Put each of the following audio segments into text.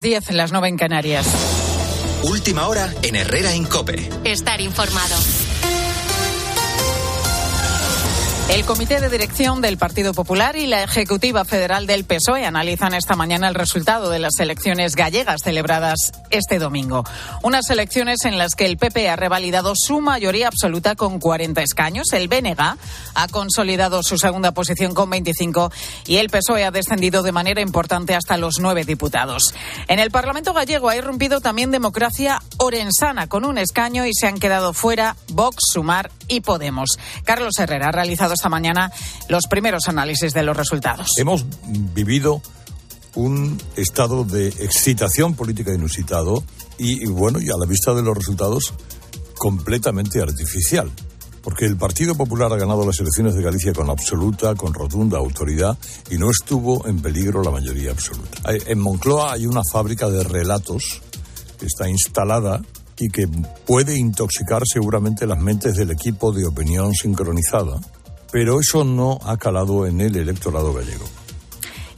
10 las 9 en Canarias. Última hora en Herrera Incope. Estar informado. El Comité de Dirección del Partido Popular y la Ejecutiva Federal del PSOE analizan esta mañana el resultado de las elecciones gallegas celebradas este domingo. Unas elecciones en las que el PP ha revalidado su mayoría absoluta con 40 escaños, el BNG ha consolidado su segunda posición con 25 y el PSOE ha descendido de manera importante hasta los nueve diputados. En el Parlamento gallego ha irrumpido también democracia orensana con un escaño y se han quedado fuera Vox, Sumar y Podemos. Carlos Herrera ha realizado esta mañana los primeros análisis de los resultados. Hemos vivido un estado de excitación política inusitado y, bueno, y a la vista de los resultados, completamente artificial. Porque el Partido Popular ha ganado las elecciones de Galicia con absoluta, con rotunda autoridad y no estuvo en peligro la mayoría absoluta. En Moncloa hay una fábrica de relatos que está instalada y que puede intoxicar seguramente las mentes del equipo de opinión sincronizada, pero eso no ha calado en el electorado gallego.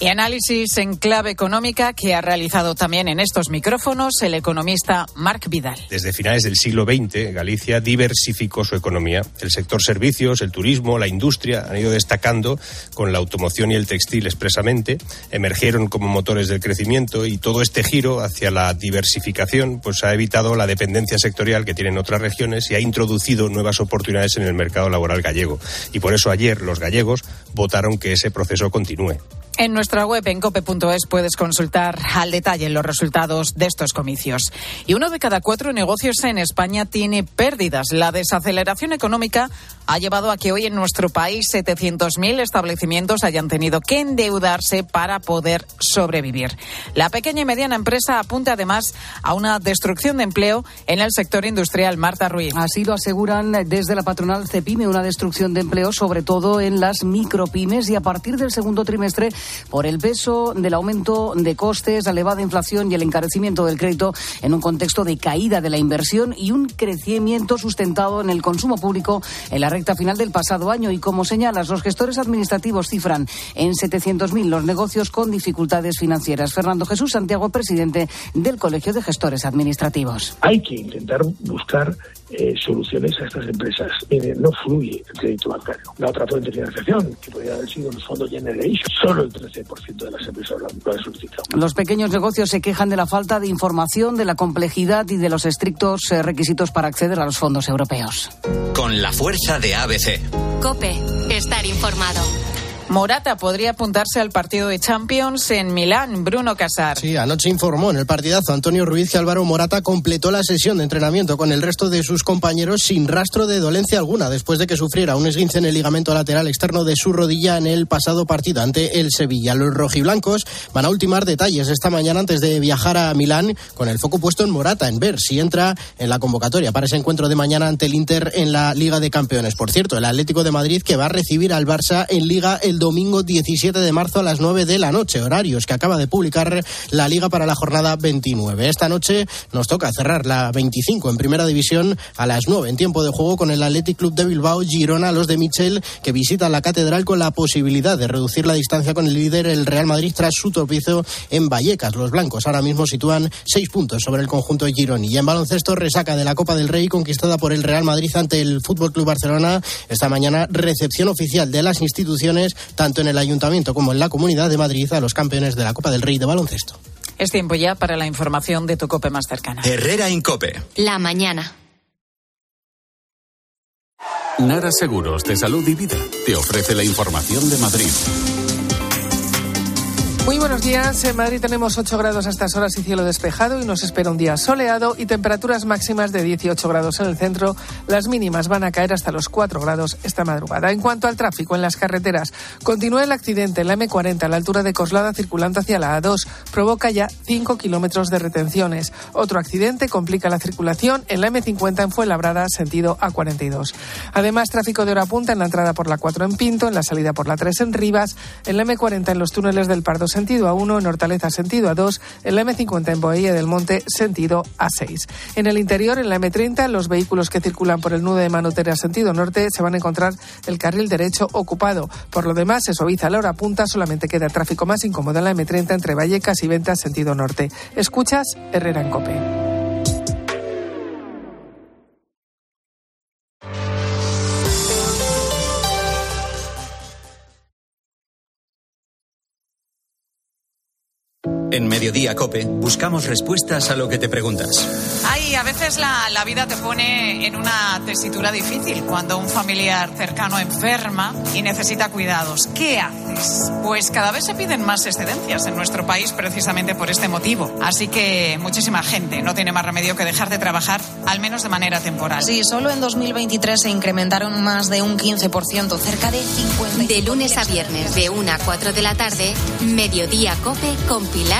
Y análisis en clave económica que ha realizado también en estos micrófonos el economista Marc Vidal. Desde finales del siglo XX, Galicia diversificó su economía. El sector servicios, el turismo, la industria han ido destacando con la automoción y el textil expresamente. Emergieron como motores del crecimiento y todo este giro hacia la diversificación pues ha evitado la dependencia sectorial que tienen otras regiones y ha introducido nuevas oportunidades en el mercado laboral gallego. Y por eso ayer los gallegos votaron que ese proceso continúe. En nuestra web en cope.es puedes consultar al detalle los resultados de estos comicios. Y uno de cada cuatro negocios en España tiene pérdidas. La desaceleración económica ha llevado a que hoy en nuestro país 700.000 establecimientos hayan tenido que endeudarse para poder sobrevivir. La pequeña y mediana empresa apunta además a una destrucción de empleo en el sector industrial. Marta Ruiz. Así lo aseguran desde la patronal CEPIME, una destrucción de empleo sobre todo en las micropymes y a partir del segundo trimestre por el peso del aumento de costes, la elevada inflación y el encarecimiento del crédito en un contexto de caída de la inversión y un crecimiento sustentado en el consumo público en la recta final del pasado año. Y como señalas, los gestores administrativos cifran en 700.000 los negocios con dificultades financieras. Fernando Jesús Santiago, presidente del Colegio de Gestores Administrativos. Hay que intentar buscar eh, soluciones a estas empresas. no fluye el crédito bancario. La otra fuente de financiación, que podría haber sido el fondo Generation, solo el 13% de las empresas lo han solicitado. Los pequeños negocios se quejan de la falta de información, de la complejidad y de los estrictos eh, requisitos para acceder a los fondos europeos. Con la fuerza de ABC. Cope, estar informado. Morata podría apuntarse al partido de Champions en Milán. Bruno Casar. Sí, anoche informó en el partidazo Antonio Ruiz que Álvaro Morata completó la sesión de entrenamiento con el resto de sus compañeros sin rastro de dolencia alguna después de que sufriera un esguince en el ligamento lateral externo de su rodilla en el pasado partido ante el Sevilla. Los rojiblancos van a ultimar detalles esta mañana antes de viajar a Milán con el foco puesto en Morata, en ver si entra en la convocatoria para ese encuentro de mañana ante el Inter en la Liga de Campeones. Por cierto, el Atlético de Madrid que va a recibir al Barça en Liga el domingo 17 de marzo a las 9 de la noche, horarios que acaba de publicar la Liga para la jornada 29. Esta noche nos toca cerrar la 25 en Primera División a las 9 en tiempo de juego con el Athletic Club de Bilbao, Girona, los de Michel, que visitan la Catedral con la posibilidad de reducir la distancia con el líder, el Real Madrid, tras su tropiezo en Vallecas. Los blancos ahora mismo sitúan seis puntos sobre el conjunto Gironi. Y en baloncesto, resaca de la Copa del Rey conquistada por el Real Madrid ante el Fútbol Club Barcelona. Esta mañana, recepción oficial de las instituciones, tanto en el Ayuntamiento como en la Comunidad de Madrid a los campeones de la Copa del Rey de baloncesto. Es tiempo ya para la información de tu COPE más cercana. Herrera Incope. La mañana. Nara Seguros de Salud y Vida te ofrece la información de Madrid. Muy buenos días. En Madrid tenemos 8 grados a estas horas y cielo despejado y nos espera un día soleado y temperaturas máximas de 18 grados en el centro. Las mínimas van a caer hasta los 4 grados esta madrugada. En cuanto al tráfico en las carreteras, continúa el accidente en la M40 a la altura de Coslada circulando hacia la A2. Provoca ya 5 kilómetros de retenciones. Otro accidente complica la circulación en la M50 en Fuenlabrada, sentido A42. Además, tráfico de hora punta en la entrada por la 4 en Pinto, en la salida por la 3 en Rivas, en la M40 en los túneles del Pardo sentido A1, en Hortaleza sentido A2, en la M50 en Boella del Monte sentido A6. En el interior, en la M30, los vehículos que circulan por el nudo de Manotera sentido norte se van a encontrar el carril derecho ocupado. Por lo demás, se suaviza la hora punta, solamente queda tráfico más incómodo en la M30 entre Vallecas y Ventas sentido norte. Escuchas Herrera en Cope. En Mediodía Cope buscamos respuestas a lo que te preguntas. Ay, a veces la, la, vida te pone en una tesitura difícil cuando un familiar cercano enferma y necesita cuidados. ¿Qué haces? Pues cada vez se piden más excedencias en nuestro país precisamente por este motivo. Así que muchísima gente no tiene más remedio que dejar de trabajar, al menos de manera temporal. Sí, solo en 2023 se incrementaron más de un 15%, cerca de 50. De lunes a viernes, de 1 a 4 de la tarde, Mediodía Cope con Pilar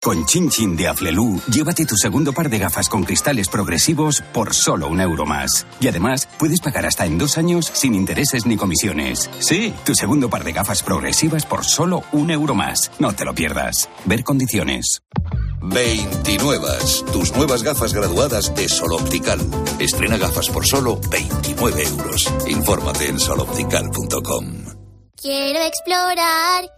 Con Chin Chin de Aflelu, llévate tu segundo par de gafas con cristales progresivos por solo un euro más. Y además, puedes pagar hasta en dos años sin intereses ni comisiones. Sí, tu segundo par de gafas progresivas por solo un euro más. No te lo pierdas. Ver condiciones. 29. Tus nuevas gafas graduadas de Sol Optical. Estrena gafas por solo 29 euros. Infórmate en soloptical.com. Quiero explorar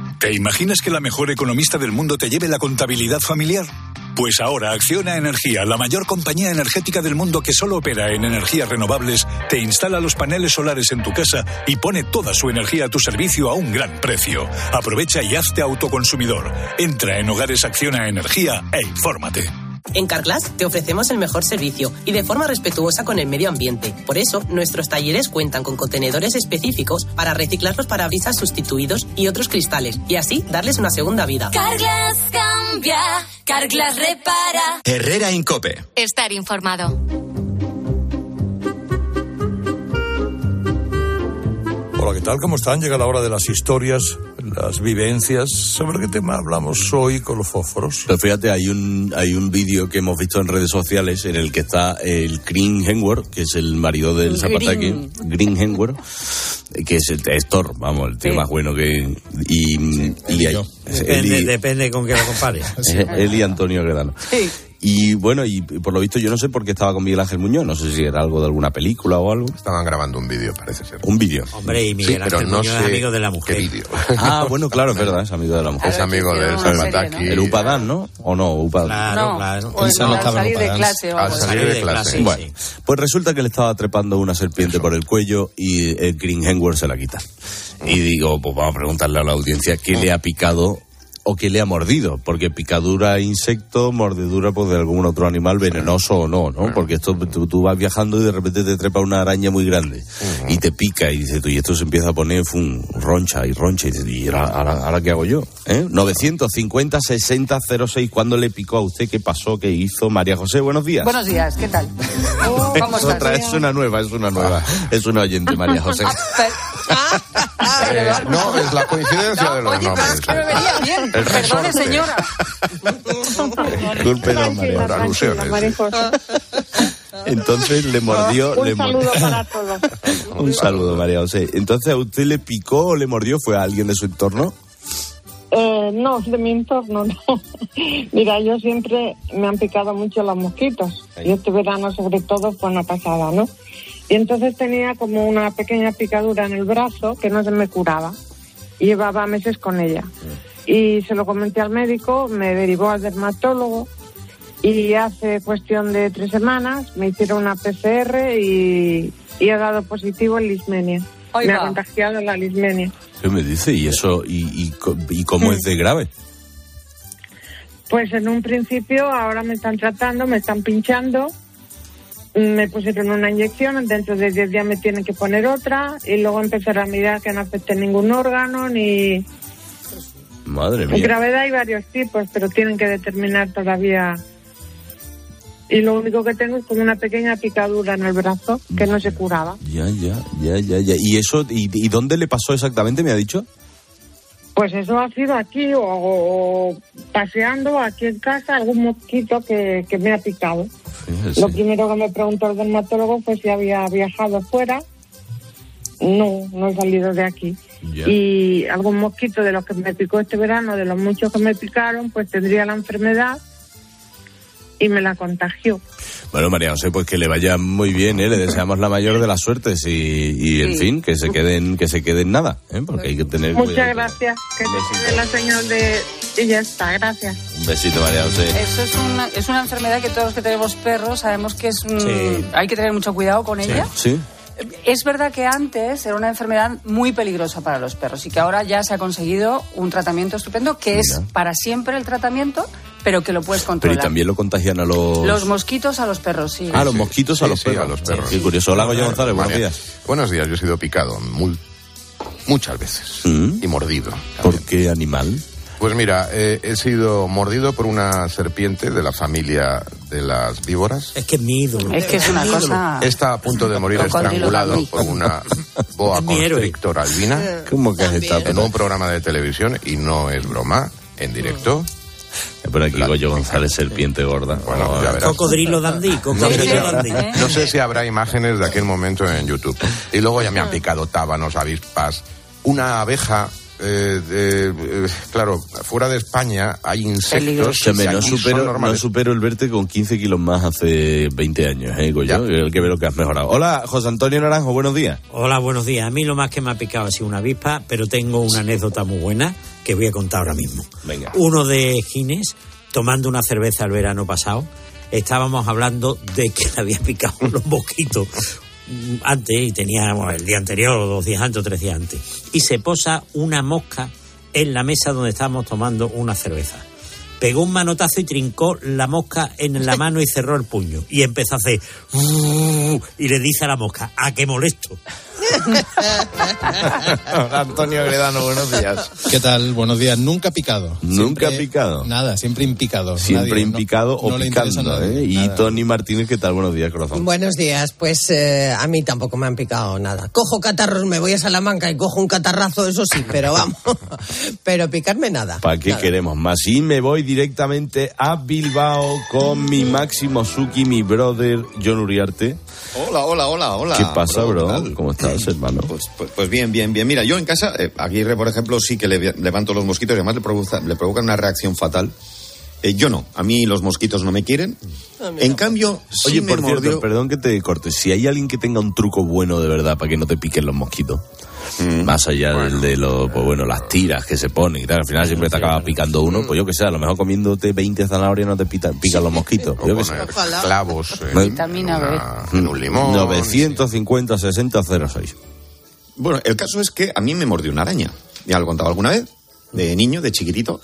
¿Te imaginas que la mejor economista del mundo te lleve la contabilidad familiar? Pues ahora Acciona Energía, la mayor compañía energética del mundo que solo opera en energías renovables, te instala los paneles solares en tu casa y pone toda su energía a tu servicio a un gran precio. Aprovecha y hazte autoconsumidor. Entra en Hogares Acciona Energía e infórmate. En Carglass te ofrecemos el mejor servicio y de forma respetuosa con el medio ambiente. Por eso, nuestros talleres cuentan con contenedores específicos para reciclar los parabrisas sustituidos y otros cristales y así darles una segunda vida. Carglass cambia, Carglass repara. Herrera Incope. Estar informado. Hola, ¿qué tal? ¿Cómo están? Llega la hora de las historias, las vivencias. ¿Sobre qué tema hablamos hoy con los fósforos? Pues fíjate, hay un, hay un vídeo que hemos visto en redes sociales en el que está el Green Hemsworth, que es el marido del Zapataki, Green Hemsworth, que es, el, es Thor, vamos, el tío Sí. más bueno que... Y, y hay- Depende, y- depende con qué lo compare. Eh, él y Antonio Guedano. Y bueno, y por lo visto yo no sé por qué estaba con Miguel Ángel Muñoz, no sé si era algo de alguna película o algo. Estaban grabando un vídeo, parece ser. Un vídeo. Hombre, y Miguel Sí, pero Ángel no Muñoz es amigo de la mujer. qué vídeo. Ah, bueno, claro, es verdad, es amigo de la mujer. Es amigo del Salvataki. El Upadán, ¿no? ¿O no? Upadán. Claro, No, claro. o Esa no al estaba en salir de clase o Al salir de clase. Bueno, pues resulta que le estaba trepando una serpiente por el cuello y el Green Hemsworth se la quita. Y digo, pues vamos a preguntarle a la audiencia qué le ha picado o qué le ha mordido, porque picadura insecto, mordedura pues de algún otro animal venenoso o no, ¿no? Porque esto tú, tú vas viajando y de repente te trepa una araña muy grande y te pica y dices tú, y esto se empieza a poner fum, roncha y roncha y dices, ¿y ahora, ahora- ahora qué hago yo? ¿Eh? 950 60 06, ¿cuándo le picó a usted? ¿Qué pasó? ¿Qué hizo? María José, buenos días. Buenos días, ¿qué tal? ¿Cómo Es otra, es una nueva, es una nueva. Es una oyente, María José. Eh, no, es la coincidencia de los nombres. Que me venía bien. El Perdone, señora. Discúlpenos, María. Por alusiones. Entonces le mordió. Un le saludo para todos. Un saludo, María José. Entonces, ¿a usted le picó o le mordió? ¿Fue a alguien de su entorno? Eh, no, de mi entorno no. Mira, yo siempre me han picado mucho los mosquitos. Y este verano sobre todo fue una pasada, ¿no? Y entonces tenía como una pequeña picadura en el brazo que no se me curaba. Y llevaba meses con ella. Y se lo comenté al médico, me derivó al dermatólogo y hace cuestión de tres semanas me hicieron una PCR y, y he dado positivo en lismenia. Me ha contagiado la lismenia. ¿Qué me dice? ¿Y eso? ¿Y, y, co- y cómo es de grave? Pues en un principio ahora me están tratando, me están pinchando, me pusieron una inyección, dentro de 10 días me tienen que poner otra y luego empezar a mirar que no afecte ningún órgano ni... Madre En mía. gravedad hay varios tipos, pero tienen que determinar todavía... Y lo único que tengo es como una pequeña picadura en el brazo que no se curaba. Ya, ya, ya, ya, ya. ¿Y eso? ¿Y, y dónde le pasó exactamente, me ha dicho? Pues eso ha sido aquí o, o paseando aquí en casa algún mosquito que, que me ha picado. Fíjese. Lo primero que me preguntó el dermatólogo fue si había viajado fuera. No, no he salido de aquí. Y algún mosquito de los que me picó este verano, de los muchos que me picaron, pues tendría la enfermedad y me la contagió. Bueno, María José, pues que le vaya muy bien, ¿eh? Le deseamos la mayor de las suertes y, y en fin, que se queden, que se queden nada, ¿eh? Porque hay que tener Muchas cuidado. gracias. Que te quede la señal de... Y ya está, gracias. Un besito, María José. Eso es una, es una enfermedad que todos los que tenemos perros sabemos que es un- Sí. hay que tener mucho cuidado con ella. ¿Sí? Es verdad que antes era una enfermedad muy peligrosa para los perros y que ahora ya se ha conseguido un tratamiento estupendo que es para siempre el tratamiento, pero que lo puedes Pero y controlar. también lo contagian a los... Los mosquitos a los perros, sí. Ah, los mosquitos a los sí, perros. a los perros. Qué curioso. Hola, Goyo González, buenos María. días. Buenos días, yo he sido picado mul- muchas veces y mordido. ¿Mm? ¿Por qué animal? Pues mira, eh, he sido mordido por una serpiente de la familia de las víboras. Es que es mi ídolo. Es que es una cosa... Está a punto de morir estrangulado por una boa constrictor albina ¿Cómo que es esta? en un programa de televisión y no es broma, en directo. Por aquí Goyo González, serpiente gorda. Bueno, ya verás. Cocodrilo dandí, cocodrilo dandí. No sé si habrá imágenes de aquel momento en YouTube. Y luego ya me han picado tábanos, avispas, una abeja. Eh, de- eh, claro, fuera de España hay insectos que no supero, no normales. supero el verte con 15 kilos más hace 20 años, ¿eh, Goyo? El que ve lo que has mejorado. Hola, José Antonio Naranjo, buenos días. Hola, buenos días. A mí lo más que me ha picado ha sido una avispa, pero tengo una anécdota muy buena que voy a contar ahora mismo. Venga. Uno de Gines, tomando una cerveza el verano pasado, estábamos hablando de que le había picado los mosquitos antes y teníamos el día anterior, dos días antes, o tres días antes. Y se posa una mosca en la mesa donde estábamos tomando una cerveza. Pegó un manotazo y trincó la mosca en la mano y cerró el puño. Y empezó a hacer... Y le dice a la mosca, ¿a qué molesto? Antonio Gredano, buenos días. ¿Qué tal? Buenos días. Nunca picado. Nunca Siempre- picado. Nada, siempre impicado. Siempre Nadie, impicado no o picando, nadie. ¿eh? Y. Tony Martínez, ¿qué tal? Buenos días, corazón. Buenos días, pues eh, a mí tampoco me han picado nada. Cojo catarros, me voy a Salamanca y cojo un catarrazo, eso sí, pero vamos, pero picarme nada. ¿Para qué Nada. queremos más? Y me voy directamente a Bilbao con mi Máximo Suki, mi brother John Uriarte. Hola, hola, hola, hola. ¿Qué pasa, bro? ¿Cómo estás, hermano? Pues, pues, pues bien, bien, bien. Mira, yo en casa, eh, Aguirre, por ejemplo, sí que le levanto los mosquitos y además le, provoca- le provocan una reacción fatal. Eh, yo no, a mí los mosquitos no me quieren. En cambio, sí Oye, me por cierto, mordió- perdón que te corte. Si hay alguien que tenga un truco bueno de verdad para que no te piquen los mosquitos, Mm. más allá del de los, pues bueno, las tiras que se ponen y tal, al final siempre te acaba picando uno, pues yo que sé, a lo mejor comiéndote 20 zanahorias no te pita- pican los mosquitos. yo que sé. clavos en, Vitamina B. en un limón. 950 60 06. Bueno, el caso es que a mí me mordió una araña. Ya lo he contado alguna vez, de niño, de chiquitito.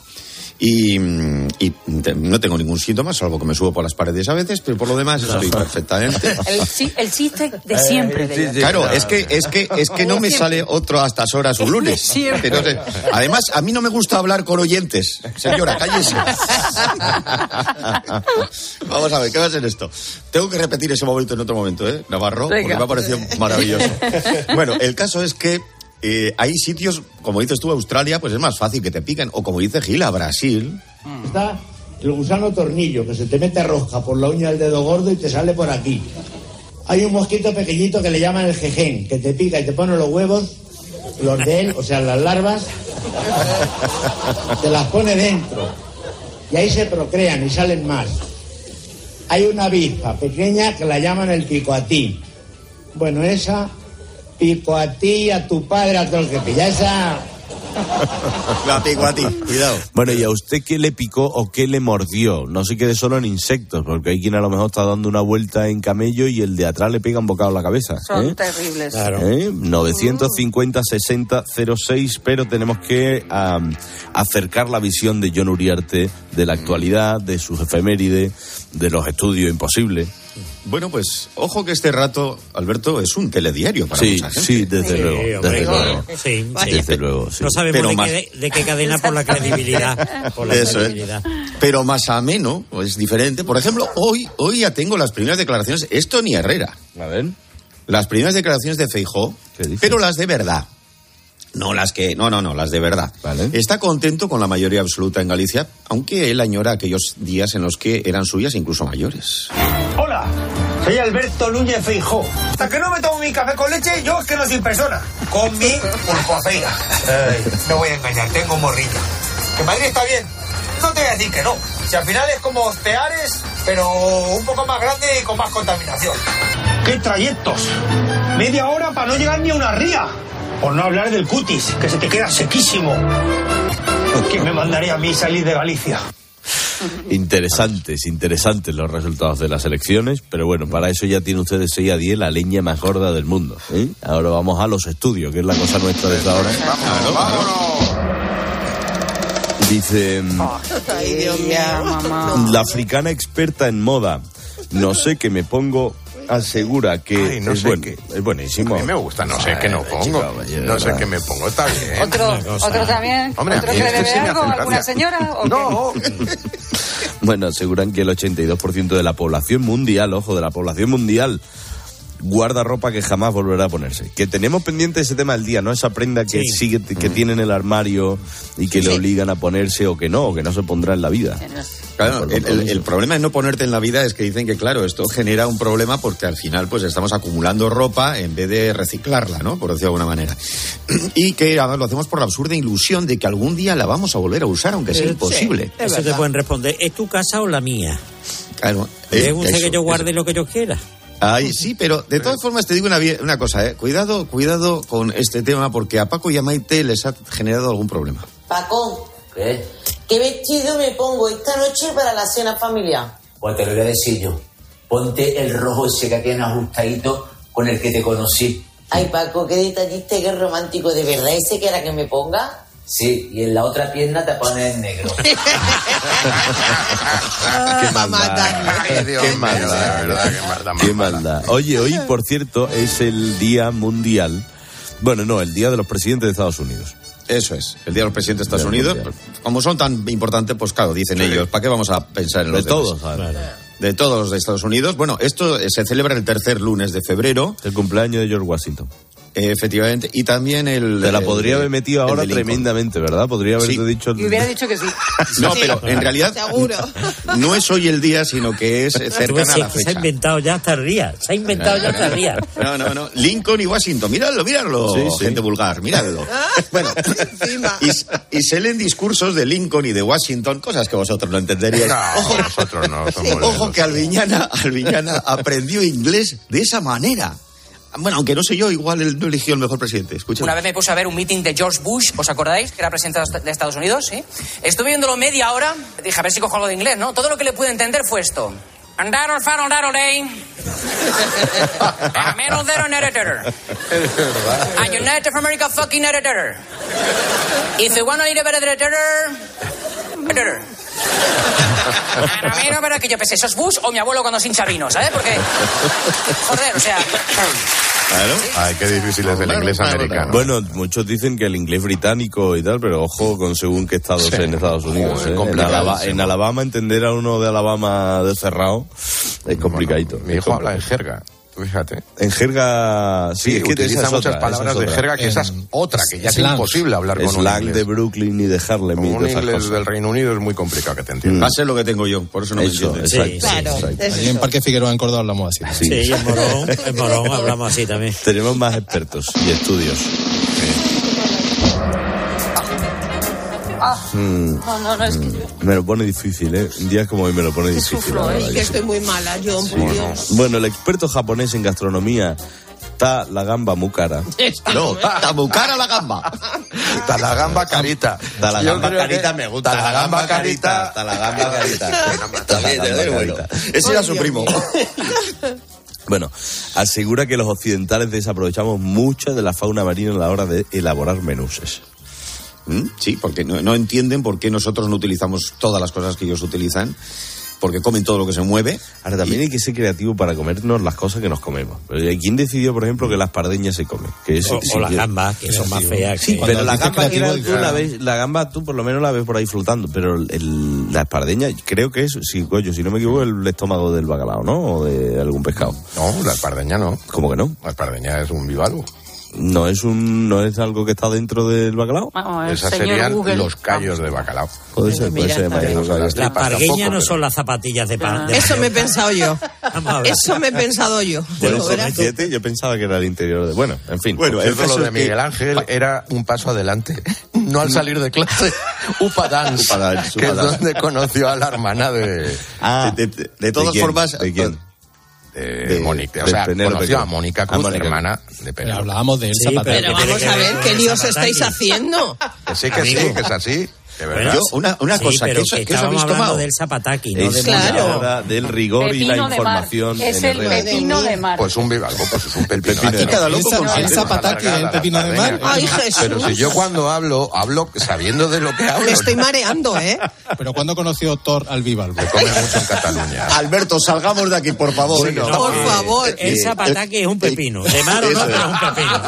Y, mm, y te- no tengo ningún síntoma, salvo que me subo por las paredes a veces, pero por lo demás estoy perfectamente. El, el chiste de siempre. de. Claro, es que, es que, es que no me sale otro a estas horas un lunes. Siempre. Entonces, además, a mí no me gusta hablar con oyentes. Señora, cállese. Vamos a ver, ¿qué va a ser esto? Tengo que repetir ese momento en otro momento, ¿eh, Navarro? Porque me ha parecido maravilloso. Bueno, el caso es que eh, hay sitios, como dices tú, Australia, pues es más fácil que te pican. O como dice Gila, Brasil. Está el gusano tornillo, que se te mete rosca por la uña del dedo gordo y te sale por aquí. Hay un mosquito pequeñito que le llaman el jején, que te pica y te pone los huevos los de él, o sea, las larvas, se las pone dentro. Y ahí se procrean y salen más. Hay una avispa pequeña que la llaman el pico a ti. Bueno, esa pico a ti, a tu padre, a todo el que pilla. Esa La pico a ti, cuidado. Bueno, ¿y a usted qué le picó o qué le mordió? No se quede solo en insectos, porque hay quien a lo mejor está dando una vuelta en camello y el de atrás le pega un bocado en la cabeza. Son ¿eh? terribles. ¿Eh? 950 60 06, pero tenemos que acercar la visión de John Uriarte de la actualidad, de sus efemérides, de los estudios imposibles. Bueno, pues ojo que este rato, Alberto, es un telediario para Sí, mucha gente. sí, desde luego, desde luego. Sí, Desde luego, sí. No sabemos Pero de, más- qué, de qué cadena por la credibilidad. Por la Eso, credibilidad. Pero más ameno, es diferente. Por ejemplo, hoy, hoy ya tengo las primeras declaraciones. Esto ni Herrera. A ver. Las primeras declaraciones de Feijó, pero las de verdad. No las que. No, no, no, las de verdad. Está contento con la mayoría absoluta en Galicia, aunque él añora aquellos días en los que eran suyas incluso mayores. Hola, soy Alberto Núñez Feijó. Hasta que no me tomo mi café con leche, yo es que no soy persona. Con mi pulpoaceiga. Ay, no voy a engañar, tengo morrilla. ¿Que Madrid está bien? No te voy a decir que no. Si al final es como Peares, pero un poco más grande y con más contaminación. ¿Qué trayectos? Media hora para no llegar ni a una ría. Por no hablar del cutis, que se te queda sequísimo. ¿Quién me mandaría a mí salir de Galicia? Interesantes, interesantes los resultados de las elecciones, pero bueno, para eso ya tiene usted de 6 a 10 la leña más gorda del mundo. ¿eh? Ahora vamos a los estudios, que es la cosa nuestra de ahora. Dice, Ay, Dios mío, mamá. la africana experta en moda, no sé qué me pongo, asegura que Ay, no es, sé buen- qué. es buenísimo. A mí me gusta, no sé qué no pongo. chico, No sé qué me pongo, está bien. ¿Otro, ¿Otro también? Hombre, ¿Otro que le este debe sí me algo? ¿Alguna gracia. señora? ¿O qué? No, Bueno, aseguran que el 82% de la población mundial, ojo, de la población mundial, guarda ropa que jamás volverá a ponerse. Que tenemos pendiente ese tema del día, ¿no? Esa prenda que Sí. sigue, que tiene en el armario y que le obligan a ponerse o que no, o que no se pondrá en la vida. Claro, el, el- compromiso. el problema de no ponerte en la vida es que dicen que, claro, esto genera un problema porque al final pues estamos acumulando ropa en vez de reciclarla, ¿no? Por decirlo de alguna manera. Y que además lo hacemos por la absurda ilusión de que algún día la vamos a volver a usar, aunque sea imposible. Eso te pueden responder. ¿Es tu casa o la mía? Claro, ¿Es eh, que yo guarde eso. lo que yo quiera? Ay, sí, pero de todas formas te digo una, cosa, ¿eh? Cuidado, cuidado con este tema porque a Paco y a Maite les ha generado algún problema. Paco, ¿qué? ¿Qué vestido me pongo esta noche para la cena familiar? Pues te lo voy a decir yo. Ponte el rojo ese que tiene ajustadito con el que te conocí. Ay, Paco, qué detallista, qué romántico. ¿De verdad ese que era que me ponga? Sí, y en la otra pierna te pones en negro. Qué maldad. Qué maldad, Qué maldad. Oye, hoy, por cierto, es el Día Mundial. Bueno, no, el Día de los Presidentes de Estados Unidos. Eso es, el Día de los Presidentes de Estados Unidos. mundial. Como son tan importantes, pues claro, dicen ellos, ¿para qué vamos a pensar en De los demás? todos, claro. De todos los de Estados Unidos. Bueno, esto eh, se celebra el tercer lunes de febrero. El cumpleaños de George Washington. Eh, efectivamente. Y también el. Te la el- podría haber metido el ahora tremendamente, ¿verdad? Podría haberte Sí. dicho... Y hubiera dicho que sí. No, pero en realidad Seguro. no es hoy el día, sino que es ves, cercana a es la que se ha fecha. inventado ya hasta el día. Se ha inventado ya hasta el día. No, no, no. Lincoln y Washington, míralo, míralo, Sí, sí. gente vulgar, míralo. Bueno, y, y se leen discursos de Lincoln y de Washington, cosas que vosotros no entenderíais. no, nosotros no somos Ojo que Alviñana, Alviñana aprendió inglés de esa manera. Bueno, aunque no sé yo, igual él no eligió el mejor presidente. Escucha. Una vez me puse a ver un meeting de George Bush, ¿os acordáis? Que era presidente de Estados Unidos, ¿sí? Estuve viéndolo media hora, dije, a ver si cojo algo de inglés, ¿no? Todo lo que le pude entender fue esto. And that'll final that'll day. Middle there an editor. And United America fucking editor. If you wanna need a better editor, editor. A mí no verá que yo pensé, ¿eso es Bush o mi abuelo cuando se hincha vino, ¿sabes? Porque, joder, o sea... Claro. Ay, qué difícil es el inglés americano. Bueno, muchos dicen que el inglés británico y tal, pero ojo con según qué estados Sí. en Estados Unidos. Joder, ¿eh? En, complicadísimo. Alaba- en Alabama, entender a uno de Alabama de cerrado es complicadito. Mi hijo habla en jerga. Fíjate. En jerga, sí, es que utiliza muchas otra, palabras es de jerga, que esa es otra, que ya es imposible hablar con un Slang inglés. de Brooklyn y de Harlem y Un inglés cosas. del Reino Unido es muy complicado que te entiendan. Va a ser lo que tengo yo, por eso no Eso, me entiendes. exacto, exacto. Allí en Parque Figueroa, en Córdoba, hablamos así. Sí, en Morón, en Morón hablamos así también. Tenemos más expertos y estudios. Mm, no, no, no, es que mm, me lo pone difícil, ¿eh? Días como hoy me lo pone Que difícil. sufro, ¿eh? verdad Y que estoy muy mala, John, Sí. por Dios. Bueno, el experto japonés en gastronomía está la gamba muy cara. No, está muy cara la gamba. Está la gamba carita. Está la Yo gamba carita, me gusta. Está la gamba carita. Está la gamba carita. Está la gamba También, bueno. carita. Ese era su primo. Bueno, asegura que los occidentales desaprovechamos mucho de la fauna marina a la hora de elaborar menús. ¿Mm? Sí, porque no, no entienden por qué nosotros no utilizamos todas las cosas que ellos utilizan, porque comen todo lo que se mueve. Ahora también hay que ser creativo para comernos las cosas que nos comemos. ¿Quién decidió, por ejemplo, que las pardeñas se comen? Que eso- O- sí, o las gambas, que son más feas Sí, que- pero la gamba, que era- creativo, tú la, ves, la gamba tú por lo menos la ves por ahí flotando, pero el- la espardeña creo que es, si, coño, si no me equivoco, el estómago del bacalao, ¿no? O de algún pescado. No, la espardeña no. ¿Cómo que no? La espardeña es un bivalvo. No es un, no es algo que está dentro del bacalao. Vamos, Esas serían Google. los callos de bacalao. Puede ser, puede ser. Las pargueñas no son las zapatillas de pan. de Eso me he pensado yo. Eso me he pensado yo. Tú. fíjate, yo pensaba que era el interior de. Bueno, en fin. Bueno, el caso lo de Miguel Ángel era un paso adelante. No al salir de clase. Upa Dance. Upa Dance, que es Upa Dance. donde conoció a la hermana de. Ah, de, de- de todas quién? formas. ¿De quién? De, Mónica. O de sea, conoció a Cruz. Mónica A Cruz, Mónica hermana de Pero Penélope. hablábamos de Elsa Sí. Pero vamos a ver qué líos estáis haciendo. Que sí, que sí, que es así. De verdad. Yo, una, una Sí, cosa, pero ¿qué os, que qué os estábamos habéis hablando tomado? del zapataki, no de Es Claro. la del rigor y la Pepino de mar. información. Es el RDA. pepino de mar. Pues un bivalvo, pues es un pepino. pepino de Aquí mar. cada loco con sus Elsa temas Pataki, alargadas, el pepino de mar. Ay. Jesús. Pero si yo cuando hablo, hablo sabiendo de lo que hablo. Me estoy mareando, ¿eh? Pero ¿cuándo conoció Thor al bivalvo? Se come mucho en Cataluña. Alberto, salgamos de aquí, por favor. Por eh, favor. eh, El zapataki es un pepino. De mar o no, Eso pero es. un pepino.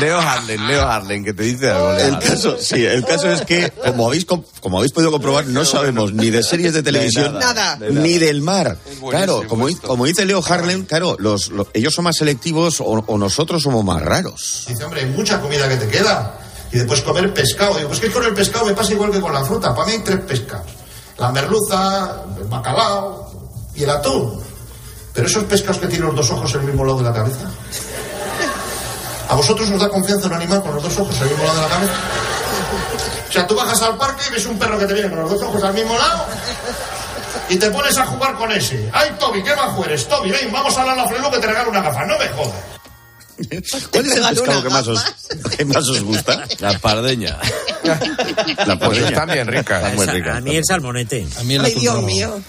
Leo Harlen, Leo Harlen, que te dice algo. Leo El caso, sí, el caso es que, como habéis, com- como habéis podido comprobar, no sabemos ni de series de televisión, nada, de nada. ni del mar. Claro, como, como dice Leo Harlem, claro, los, lo- ellos son más selectivos o, o nosotros somos más raros. Dice, hombre, hay mucha comida que te queda. Y después comer pescado. Digo, pues que con el pescado me pasa igual que con la fruta. Para mí hay tres pescados. La merluza, el bacalao y el atún. Pero esos pescados que tienen los dos ojos en el mismo lado de la cabeza. ¿A vosotros os da confianza un animal con los dos ojos en el mismo lado de la cabeza? Sea, tú bajas al parque y ves un perro que te viene con los dos ojos al mismo lado y te pones a jugar con ese. ¡Ay, Toby, qué bajo eres! Toby, ven, vamos a hablar a la freno que te regalo una gafa. No me jodas. ¿Cuál es el pescado que más, os, que más os gusta? La pardeña. La Pues pardeña. están bien ricas. Está muy rica. A mí el salmonete. A mí el Ay, Dios mío.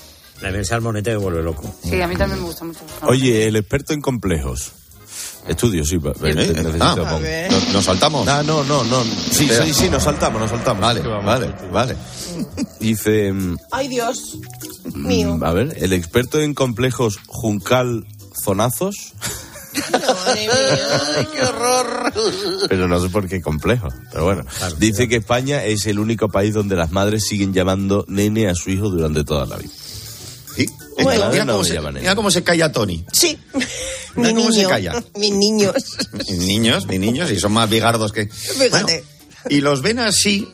A mí el salmonete me vuelve loco. Sí, a mí también me gusta mucho. Oye, el experto en complejos. Estudio, sí. pa- ¿Eh? necesito Ah. ¿Nos, nos saltamos? Ah, no, no, no. Sí, Espera. sí, sí, nos saltamos, nos saltamos. Vale, vale, vale. Dice, mm, Ay, Dios. Mío. a ver, el experto en complejos Juncal Zonazos, Madre mía, ay, qué horror. pero no sé por qué complejo. Pero bueno, dice que España es el único país donde las madres siguen llamando nene a su hijo durante toda la vida. Sí. Bueno. mira, No cómo se, llaman mira cómo se calla Tony. Sí. Mira Mi cómo se niño. calla. Mis niños. Mis niños, mis niños, y son más bigardos que... Fíjate. y los ven así...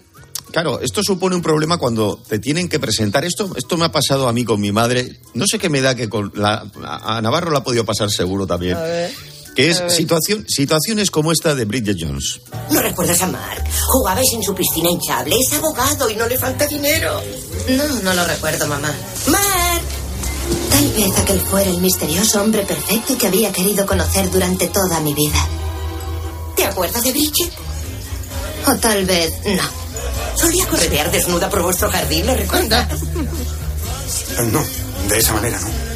Claro, esto supone un problema cuando te tienen que presentar. Esto, esto me ha pasado a mí con mi madre. No sé qué me da que con la, a Navarro la ha podido pasar seguro también. A ver. Que es A ver. situación, situaciones como esta de Bridget Jones. ¿No recuerdas a Mark? Jugabais en su piscina hinchable. Es abogado y no le falta dinero. No, no lo recuerdo, mamá. ¡Mark! Tal vez aquel fuera el misterioso hombre perfecto que había querido conocer durante toda mi vida. ¿Te acuerdas de Bridget? O tal vez no. Solía corretear desnuda por vuestro jardín, ¿lo recuerdas? No, de esa manera no.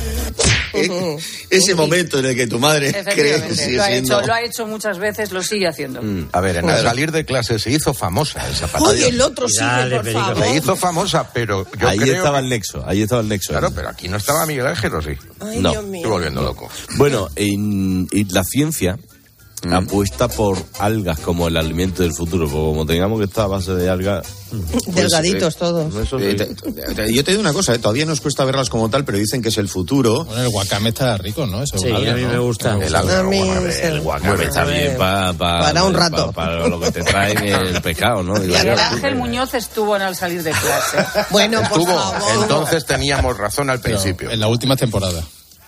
Ese momento en el que tu madre cree que sigue lo ha, siendo... hecho, lo ha hecho muchas veces, lo sigue haciendo. Mm, A ver, en el salir de clase se hizo famosa esa Oye, patalla. el otro sigue, por favor. Se hizo famosa, pero yo ahí creo estaba el nexo, ahí estaba el nexo. Claro, pero aquí no estaba Miguel Ángel, ¿o sí? Ay, No. Dios mío. Estoy volviendo loco. Bueno, en, y la ciencia apuesta por algas como el alimento del futuro, porque como tengamos que estar a base de algas... Delgaditos eh, todos. Eh, sí. te- te- yo te digo una cosa, eh, todavía nos cuesta verlas como tal, pero dicen que es el futuro. Bueno, el guacame está rico, ¿no? Eso es Sí, alga, a mí ¿no? me gusta. El alga, guacame. está bien para, Para un rato. Para, lo que te traen el pescado, ¿no? Yo, Ángel Muñoz estuvo en el salir de clase. Bueno, por Estuvo, favor. entonces teníamos razón al principio. En la última temporada.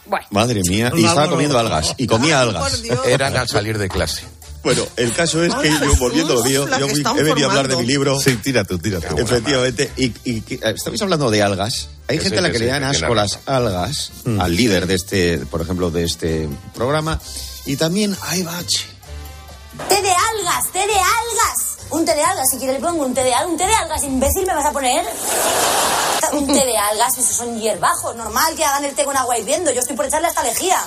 Bueno, Madre mía, y estaba comiendo algas, y comía algas. Eran al salir de clase. Bueno, el caso es que yo, volviendo a lo mío, yo he venido a hablar de mi libro. Sí, tira tú, tira tú. Efectivamente. Y, y eh, estabais hablando de algas. Hay Que gente sí, a la que le dan asco las algas, Mm. al líder de este, por ejemplo, de este programa. Y también hay bache. Té de algas, té de algas. Un té de algas, si quieres le pongo un té de algas. Un té de algas, imbécil, ¿me vas a poner? Un té de algas, esos son hierbajos. Normal que hagan el té con agua hirviendo. Yo estoy por echarle hasta lejía.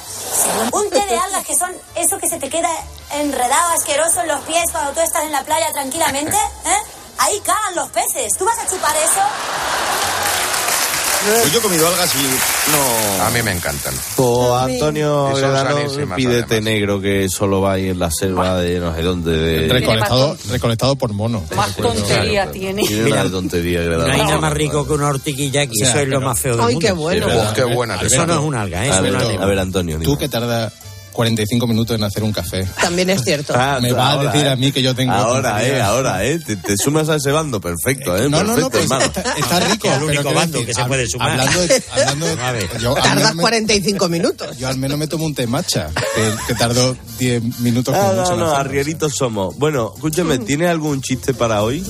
Un té de algas que son eso que se te queda enredado, asqueroso en los pies cuando tú estás en la playa tranquilamente. ¿eh? Ahí cagan los peces. ¿Tú vas a chupar eso? Pues yo he comido algas y no. A mí me encantan. Pues Antonio té además. negro que solo va ahí en la selva de no sé dónde. De... Recolectado, recolectado por mono. Más tontería tiene. Tiene una tontería No hay nada más rico que una hortiquilla aquí. O sea, eso es lo más feo del Ay, mundo. qué bueno. Sí, Oh, qué buena. Eso no es un alga, ¿eh? A ver, a ver, Antonio. Tú que tarda 45 minutos en hacer un café. También es cierto. Ah, Me va a ahora, decir eh. a mí que yo tengo Ahora, tonterías. eh, ahora, eh. Te, te sumas a ese bando, perfecto, eh. No, no, no, perfecto, pues hermano. está, está rico. Es el pero único quiero bando decir, que se puede sumar. Hablando de, hablando de- A yo, Tardas me, 45 minutos. yo al menos me tomo un té matcha, que, que tardó 10 minutos Ah, mucho no, no, arrieritos somos. Bueno, escúchame, ¿tienes algún chiste para hoy?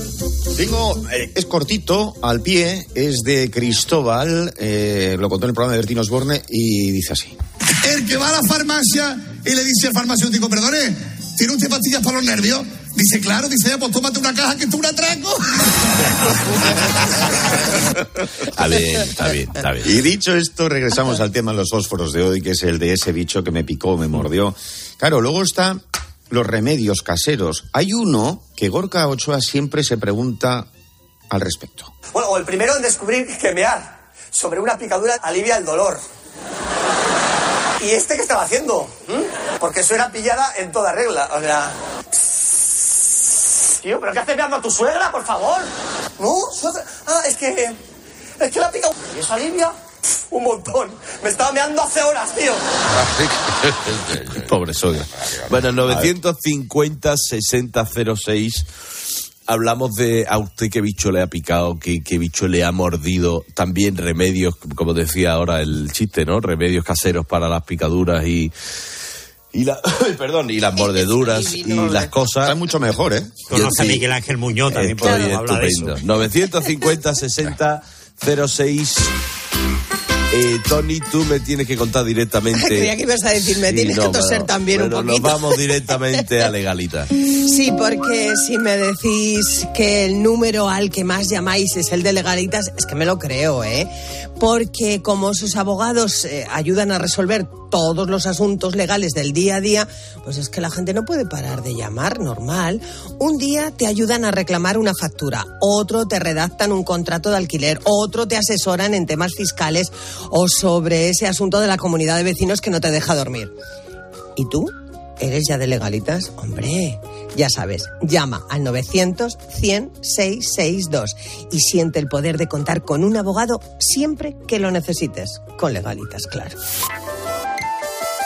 Tengo, eh, es cortito, al pie, es de Cristóbal, eh, lo contó en el programa de Bertín Osborne y dice así. El que va a la farmacia y le dice al farmacéutico, perdone, ¿tiene usted pastillas para los nervios? Dice, claro, dice, "Ya, pues tómate una caja que es un atraco. Está bien, está bien, está bien. Y dicho esto, regresamos al tema de los fósforos de hoy, que es el de ese bicho que me picó, me mordió. Claro, luego está los remedios caseros. Hay uno que Gorka Ochoa siempre se pregunta al respecto. Bueno, o el primero en descubrir que mear sobre una picadura alivia el dolor. ¿Y este qué estaba haciendo? ¿Mm? Porque eso era pillada en toda regla. O sea. Tío, ¿pero qué haces meando a tu suegra, por favor? No, suegra. Ah, es que. Es que la pica. ¿Y eso alivia? Un montón. Me estaba meando hace horas, tío. Pobre suegra. Bueno, 950-6006. Hablamos de a usted qué bicho le ha picado, qué, qué bicho le ha mordido. También remedios, como decía ahora el chiste, ¿no? Remedios caseros para las picaduras y. Y, la, perdón, y las mordeduras y las cosas. Está mucho mejor, ¿eh? Conoce a. Miguel Ángel Muñoz también podemos hablar de estupendo. eso. 950 60 06 eh, Tony, tú me tienes que contar directamente. Creía que ibas a decir, me Sí, tienes no, que toser también un pero poquito. Nos vamos directamente a legalita. Sí, porque si me decís que el número al que más llamáis es el de legalitas, es que me lo creo, ¿eh? Porque como sus abogados eh, ayudan a resolver todos los asuntos legales del día a día, pues es que la gente no puede parar de llamar, normal. Un día te ayudan a reclamar una factura, otro te redactan un contrato de alquiler, otro te asesoran en temas fiscales o sobre ese asunto de la comunidad de vecinos que no te deja dormir. ¿Y tú? ¿Eres ya de legalitas? Hombre, ya sabes, llama al 900-100-662 y siente el poder de contar con un abogado siempre que lo necesites. Con legalitas, claro.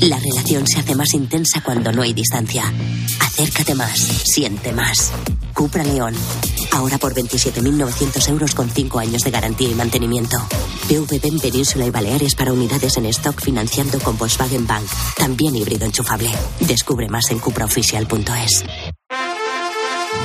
La relación se hace más intensa cuando no hay distancia. Acércate más, siente más. Cupra León. Ahora por 27.900 euros con 5 años de garantía y mantenimiento. PVP en Península y Baleares para unidades en stock financiando con Volkswagen Bank. También híbrido enchufable. Descubre más en cupraoficial.es.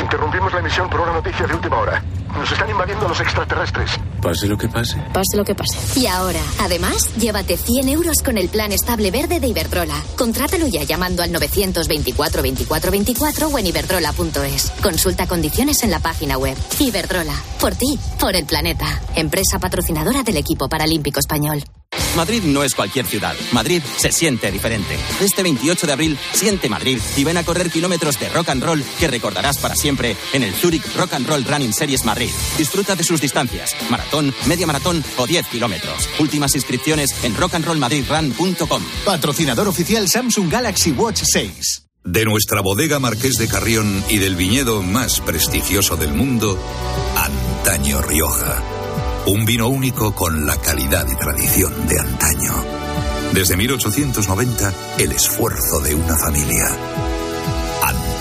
Interrumpimos la emisión por una noticia de última hora. Nos están invadiendo los extraterrestres. Pase lo que pase. Pase lo que pase. Y ahora, además, llévate 100 euros con el plan estable verde de Iberdrola. Contrátalo ya llamando al 924 24 24 o en iberdrola.es. Consulta condiciones en la página web. Iberdrola, por ti, por el planeta. Empresa patrocinadora del equipo paralímpico español. Madrid no es cualquier ciudad. Madrid se siente diferente. Este 28 de abril, siente Madrid y ven a correr kilómetros de rock and roll que recordarás para siempre en el Zurich Rock and Roll Running Series Madrid. Disfruta de sus distancias, maratón, media maratón o 10 kilómetros. Últimas inscripciones en rockandrollmadridrun.com. Patrocinador oficial Samsung Galaxy Watch 6. De nuestra bodega Marqués de Carrión y del viñedo más prestigioso del mundo, Antaño Rioja. Un vino único con la calidad y tradición de antaño. Desde 1890, el esfuerzo de una familia.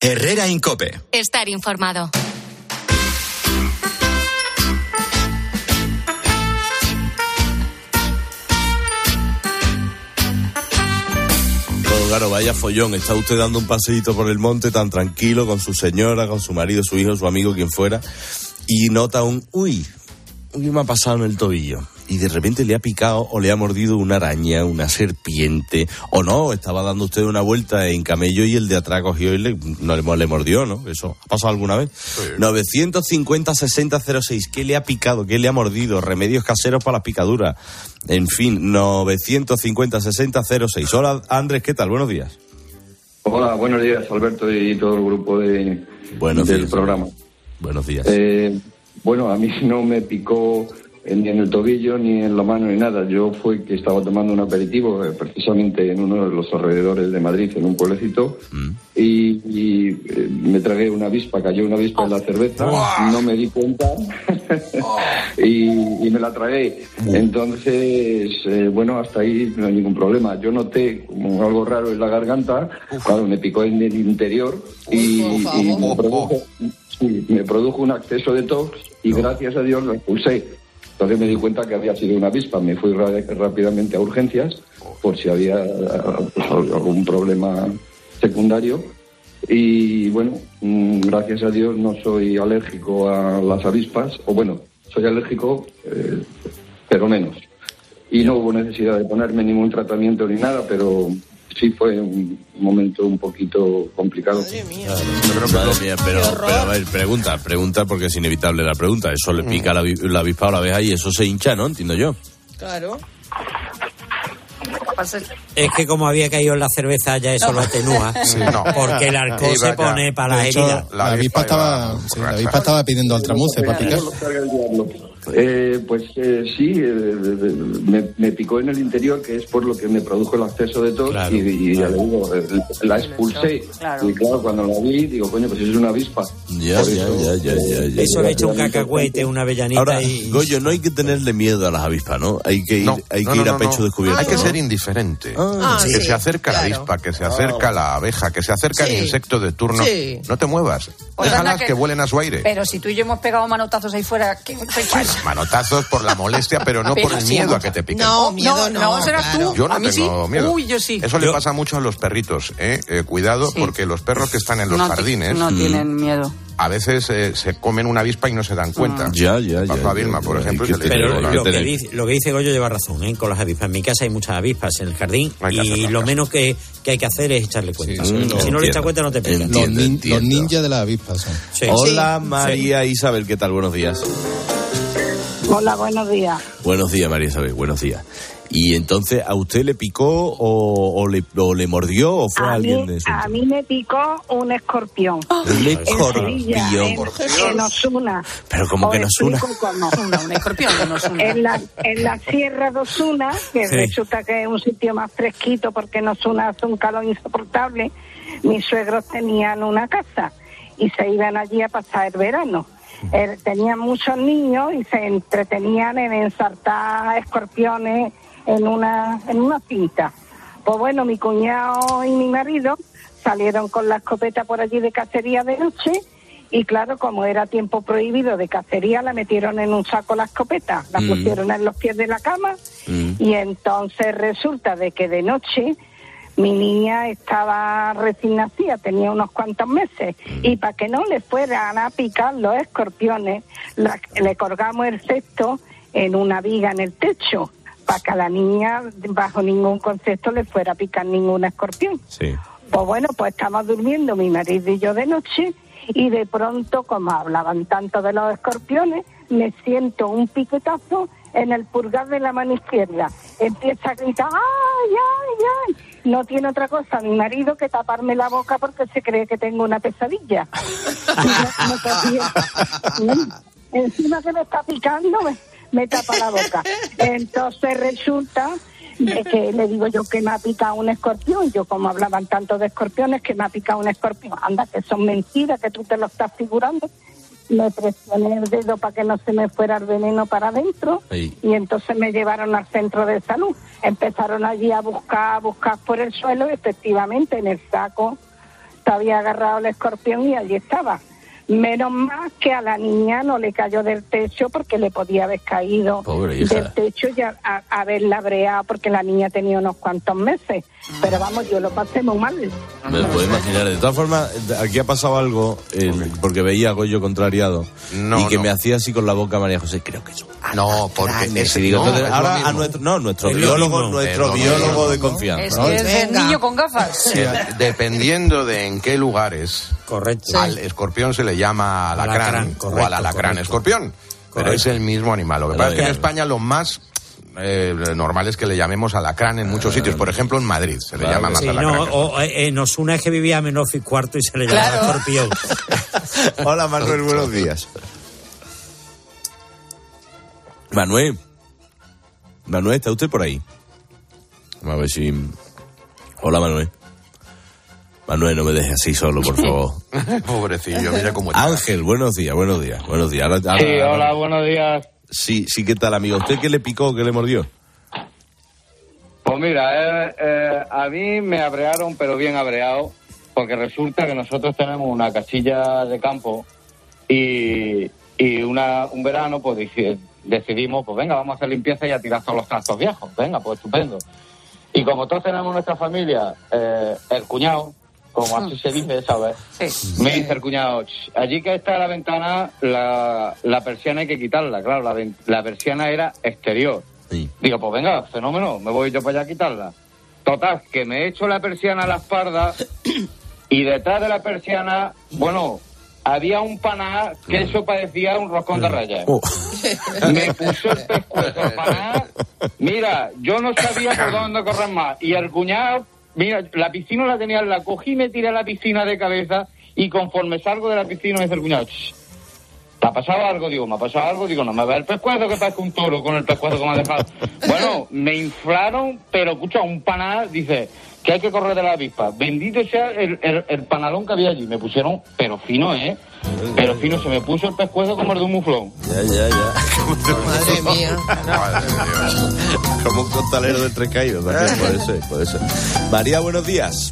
Herrera Incope. Estar informado. Claro, vaya follón. Está usted dando un paseíto por el monte tan tranquilo con su señora, con su marido, su hijo, su amigo, quien fuera. Y nota un, uy, uy, me ha pasado en el tobillo. Y de repente le ha picado o le ha mordido una araña, una serpiente. O no, estaba dando usted una vuelta en camello y el de atrás cogió y le, no, le, le mordió, ¿no? Eso ha pasado alguna vez. 950-6006. ¿Qué le ha picado? ¿Qué le ha mordido? Remedios caseros para las picaduras. En fin, 950-6006. Hola, Andrés, ¿qué tal? Buenos días. Hola, buenos días, Alberto y todo el grupo de, Buenos del días. programa. Buenos días. Eh, bueno, a mí no me picó ni en el tobillo, ni en la mano, ni nada. Yo fue que estaba tomando un aperitivo eh, precisamente en uno de los alrededores de Madrid, en un pueblecito, Mm. y, y, eh, me tragué una avispa, cayó una avispa en la cerveza, no me di cuenta y, y me la tragué. Entonces, eh, bueno, hasta ahí no hay ningún problema. Yo noté como algo raro en la garganta, claro, me picó en el interior y, y me, produjo, sí, me produjo un acceso de tos y gracias a Dios lo expulsé. Entonces me di cuenta que había sido una avispa. Me fui rápidamente a urgencias por si había algún problema secundario. Y bueno, mm, gracias a Dios no soy alérgico a las avispas, o bueno, soy alérgico, eh, pero menos. Y no hubo necesidad de ponerme ningún tratamiento ni nada, pero sí fue un momento un poquito complicado. Madre mía, pero, pero a ver, pregunta, pregunta porque es inevitable la pregunta. Eso le pica la, vi- la avispa a la abeja y eso se hincha, ¿no? Entiendo yo. Claro. Es que como había caído en la cerveza ya eso lo atenúa. Sí, no. Porque el alcohol Iba se ya. pone para hecho, heridas. La avispa estaba, sí, la avispa estaba pidiendo altramuce para picar. Eh, pues eh, sí, eh, me, me picó en el interior, que es por lo que me produjo el acceso de tos, y, y ya le digo, eh, la expulsé. Claro. Y claro, cuando la vi, digo, coño, pues es una avispa. Ya, ya, eso, ya, ya, ya, ya. Eso le echa un cacahuete, una avellanita Ahora, y... Goyo, no hay que tenerle miedo a las avispas, ¿no? Hay que ir, No, hay no, que no, ir a no, pecho no. descubierto. Hay que ¿no? ser indiferente. Ah, que sí, se acerca la claro. avispa, que se acerca la abeja, que se acerca Sí. el insecto de turno. Sí. No te muevas. Pues Déjalas que... que- vuelen a su aire. Pero si tú y yo hemos pegado manotazos ahí fuera, ¿qué pasa? Manotazos por la molestia, pero no por el miedo a que te piquen. No, miedo no, serás tú. Yo no a mí tengo sí. miedo. Uy, yo sí. Eso le pasa mucho a los perritos, ¿eh? Eh, cuidado, Sí. porque los perros que están en los no, jardines no tienen miedo. a veces eh, se comen una avispa y no se dan cuenta. Ya, ya, Le pasó ya, a Vilma, ya, por ya, ejemplo, que Pero lo que, dice, lo que dice Goyo lleva razón, ¿eh? Con las avispas. En mi casa hay muchas avispas en el jardín y lo menos que, que hay que hacer es echarle cuenta. Sí, sí, si no le echas cuenta no te pega. Los, nin- los ninjas de las avispas son. Hola, María Isabel, ¿qué tal? Buenos días. Hola, buenos días. Buenos días, María Isabel, buenos días. Y entonces, ¿a usted le picó o, o le, o le mordió o fue a, alguien mí, de su a mí me picó un escorpión. Un En Sevilla, escorpión. en, en Osuna. Pero como que Os nos una. explico cómo. Un escorpión en Osuna. En la, en la Sierra de Osuna, que Sí. resulta que es un sitio más fresquito porque en Osuna hace un calor insoportable, mis suegros tenían una casa y se iban allí a pasar el verano. Eh, tenían muchos niños y se entretenían en ensartar escorpiones en una, en una cinta. Pues bueno, mi cuñado y mi marido salieron con la escopeta por allí de cacería de noche y claro, como era tiempo prohibido de cacería, la metieron en un saco la escopeta, la Mm. pusieron en los pies de la cama y entonces resulta de que de noche mi niña estaba recién nacida, tenía unos cuantos meses, y para que no le fueran a picar los escorpiones, la- le colgamos el cesto en una viga en el techo, para que a la niña bajo ningún concepto le fuera a picar ningún escorpión. Sí. Pues bueno, pues estamos durmiendo mi marido y yo de noche y de pronto, como hablaban tanto de los escorpiones, me siento un piquetazo en el pulgar de la mano izquierda. Empieza a gritar, ¡ay, ay, ay! No tiene otra cosa mi marido que taparme la boca porque se cree que tengo una pesadilla. No- no. Encima que me está picando, me, me tapa la boca. Entonces resulta de que le digo yo que me ha picado un escorpión. Yo, como hablaban tanto de escorpiones, que me ha picado un escorpión. Anda, que son mentiras, que tú te lo estás figurando. Me presioné el dedo para que no se me fuera el veneno para adentro y entonces me llevaron al centro de salud. Empezaron allí a buscar, a buscar por el suelo y efectivamente en el saco estaba agarrado el escorpión y allí estaba. Menos mal que a la niña no le cayó del techo porque le podía haber caído del techo y haberla breado porque la niña tenía unos cuantos meses. Pero vamos, yo lo pasé muy mal. Me lo puedo imaginar. De todas formas, aquí ha pasado algo, eh, porque veía a Goyo contrariado, No, y que no. me hacía así con la boca María José, creo que es un No, porque ese- digo, no, entonces, ahora a nuestro, no, nuestro Es lo biólogo, mismo. nuestro Es lo biólogo de confianza. Es ¿no? que es el niño con gafas. Eh, dependiendo de en qué lugares Correcto. al escorpión se le llama alacrán, Alacrán, o correcto, al alacrán correcto. escorpión. Pero es el mismo animal. Lo que Pero pasa es que en España lo más eh, normal es que le llamemos alacrán en muchos sitios. Por ejemplo, en Madrid se le Claro llama más Sí, alacrán. no, o, eh, en Osuna es que vivía a Menofis cuarto y se le llamaba Claro. escorpión. Hola Manuel, buenos días. Manuel. Manuel, ¿está usted por ahí? Vamos a ver si... Hola Manuel. Manuel, no me dejes así solo, por favor. Pobrecillo, mira cómo está. Ángel, buenos días, buenos días, buenos días. Ahora- ahora- Sí, ahora- hola, buenos días. Sí, sí, ¿qué tal, amigo? ¿Usted qué le picó, qué le mordió? Pues mira, eh, eh, a mí me abrearon, pero bien abreado, porque resulta que nosotros tenemos una casilla de campo y, y una, un verano pues deci- decidimos, pues venga, vamos a hacer limpieza y a tirar todos los trastos viejos. Venga, pues estupendo. Y como todos tenemos nuestra familia, eh, el cuñado, como así se dice, ¿sabes? Me dice el cuñado, "Ch, allí que está la ventana, la, la persiana hay que quitarla. Claro, la, persiana era exterior. Digo, pues venga, fenómeno, me voy yo para allá a quitarla. Total, que me echo la persiana a la espalda y detrás de la persiana, bueno, había un paná que eso parecía un roscón de rayas. Me puso el pescuezo el paná. Mira, yo no sabía por dónde correr más. Y el cuñado, mira, la piscina la tenía, la cogí, me tiré a la piscina de cabeza y conforme salgo de la piscina me dice el cuñado, "Ch, ¿te ha pasado algo? Digo, ¿me ha pasado algo? Digo, no me ve el pescuezo que parece un toro con el pescuezo que me ha dejado. Bueno, me inflaron, pero escucha, un panal, dice, que hay que correr de la avispa. Bendito sea el, el, el panalón que había allí. Me pusieron, pero fino, ¿eh? Pero fino, se me puso el pescuezo como el de un muflón. Ya, ya, ya. Madre mía. Como un costalero de tres caídos también, ser, puede ser. María, buenos días.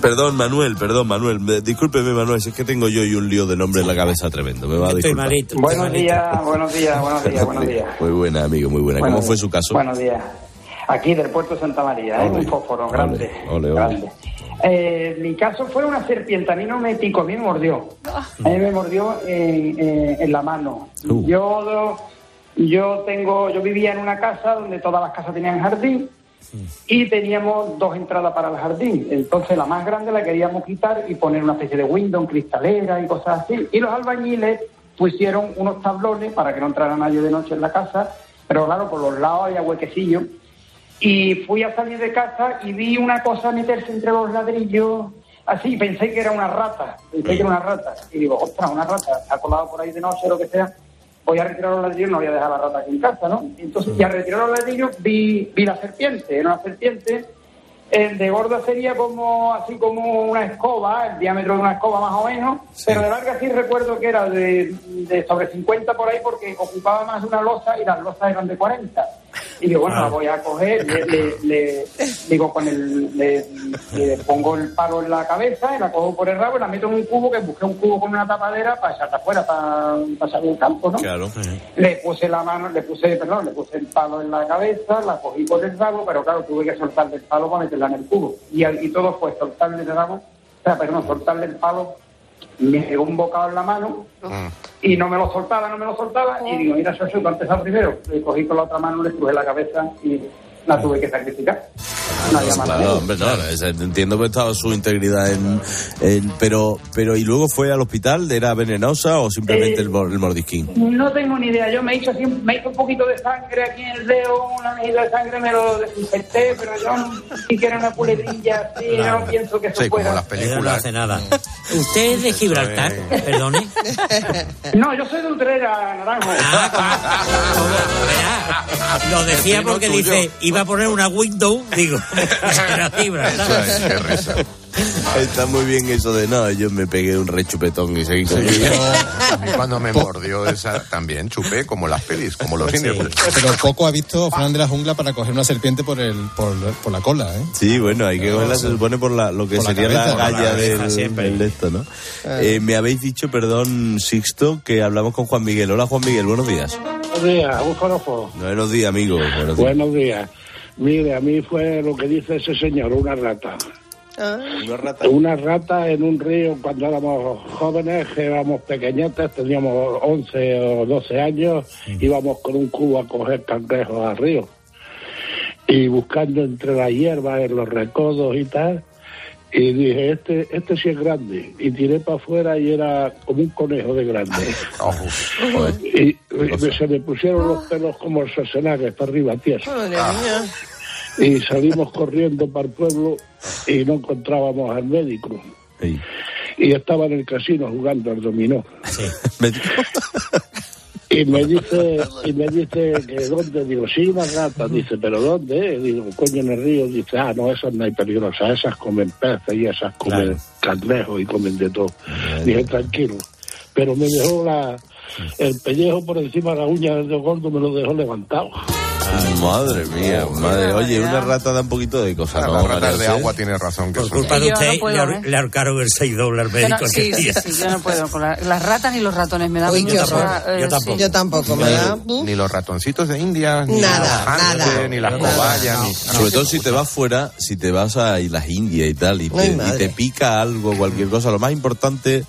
Perdón, Manuel, perdón, Manuel. Me- Discúlpeme, Manuel, si es que tengo yo y un lío de nombre en la cabeza tremendo. Me va a Estoy disculpar. malito. estoy Buenos malito. días, buenos días, buenos días, buenos días. Muy buena, amigo, muy buena. Buenos ¿Cómo fue su caso? Buenos días. Aquí del puerto de Santa María, ¿eh? un fósforo grande. Ole. grande. Eh, mi caso fue una serpiente, a mí no me picó, a mí me mordió. A mí me mordió en, en- en la mano. Uh. Yo, yo tengo, yo vivía en una casa donde todas las casas tenían jardín y teníamos dos entradas para el jardín. Entonces la más grande la queríamos quitar y poner una especie de window, cristalera y cosas así. Y los albañiles pusieron unos tablones para que no entrara nadie de noche en la casa. pero claro, por los lados había huequecillos. Y fui a salir de casa y vi una cosa meterse entre los ladrillos, así, pensé que era una rata, pensé que era una rata. Y digo, ostras, una rata, ha colado por ahí de noche lo que sea, voy a retirar los ladrillos, no voy a dejar la rata aquí en casa, ¿no? Entonces, y al retirar los ladrillos vi, vi la serpiente, era una serpiente, el de gordo sería como así como una escoba, el diámetro de una escoba más o menos, pero de larga sí recuerdo que era de, de sobre 50 por ahí porque ocupaba más de una losa y las losas eran de 40. Y digo, bueno, la voy a coger, le, le- le- digo, con el, le, le pongo el palo en la cabeza y la cojo por el rabo y la meto en un cubo, que busqué un cubo con una tapadera para echarla afuera, para pasar un campo, ¿no? Claro. Le puse la mano, le puse, perdón, le puse el palo en la cabeza, la cogí por el rabo, pero claro, tuve que soltarle el palo para meterla en el cubo. Y, al- y todo fue soltarle el rabo, o sea, perdón, soltarle el palo, me pegó un bocado en la mano y no me lo soltaba, no me lo soltaba. Y digo, mira, eso para empezar primero. Le cogí con la otra mano, le estrujé la cabeza y la tuve que sacrificar. No había más Claro, hombre, no, entiendo que estaba su integridad en, en- pero, pero y luego fue al hospital, ¿era venenosa o simplemente Eh, el, el mordisquín? No tengo ni idea. Yo me hice, así, me hice un poquito de sangre aquí en el dedo, una medida de sangre, me lo desinfecté, pero yo no- si quiera una puletilla así, yo no pienso que eso pueda. Ella no hace nada. ¿Usted es de Gibraltar? Perdone. No, yo soy de Utrera, Naranjo. Lo decía porque dice, iba a poner una window, digo, era Gibraltar. Está muy bien eso de no, yo me pegué un rechupetón y seguí con A mí cuando me mordió esa también chupé como las pelis, como los indios. Pero poco ha visto Fran de la jungla para coger una serpiente por el por, por la cola, ¿eh? Sí, bueno, hay que cogerla, se supone por la, lo que Por la sería la, cabeza, la galla cabeza del, del de esto, ¿no? Eh, me habéis dicho, perdón, Sixto, que hablamos con Juan Miguel. Hola, Juan Miguel, buenos días. Buenos días, un forofo. Buenos días, amigo. Buenos días. Buenos días. Mire, a mí fue lo que dice ese señor, una rata. Una rata. Una rata en un río cuando éramos jóvenes, que éramos pequeñetes, teníamos 11 o 12 años, íbamos con un cubo a coger cangrejos al río. Y buscando entre la hierba, en los recodos y tal, y dije, este, este sí es grande. Y tiré para afuera y era como un conejo de grande. y, y se me pusieron los pelos como el Schwarzenegger para arriba, tieso. Y salimos corriendo para el pueblo y no encontrábamos al médico. Y estaba en el casino jugando al dominó. Y me dice, y me dice que dónde, digo, sí, una rata, dice, pero ¿dónde? Digo, coño, en el río, dice, ah, no, esas no hay peligrosas, esas comen peces y esas comen cangrejos y comen de todo. Dije, tranquilo. Pero me dejó la, el pellejo por encima de la uña del dedo gordo, me lo dejó levantado. Madre mía, madre. Oye, una rata da un poquito de cosas, ¿no? Las ratas de agua tiene razón. Que Por son- culpa de Yo no usted, puedo, le, ahor- ¿eh? le ahorcaron el 6 al Yo médico no- sí, aquel sí, sí, yo no puedo. Con la- las ratas ni los ratones me dan Uy, mucha- horror. eh, Yo tampoco. Yo tampoco, me da- Ni los ratoncitos de India, ni Nada, nada. ni las cobayas, ni... Sobre todo si te vas fuera, si te vas a las Indias y tal, y te, y te pica algo, cualquier cosa, lo más importante,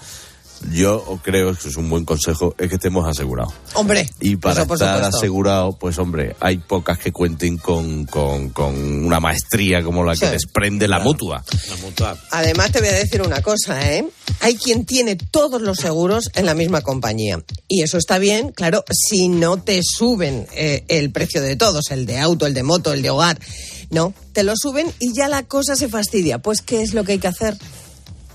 yo creo que es un buen consejo, es que estemos asegurados. Hombre, Y para eso por estar supuesto. asegurado, pues hombre, hay pocas que cuenten con, con, con una maestría como la que desprende la mutua. La mutua. Además, te voy a decir una cosa, ¿eh? Hay quien tiene todos los seguros en la misma compañía. Y eso está bien, claro, si no te suben eh, el precio de todos, el de auto, el de moto, el de hogar. No, te lo suben y ya la cosa se fastidia. Pues, ¿qué es lo que hay que hacer?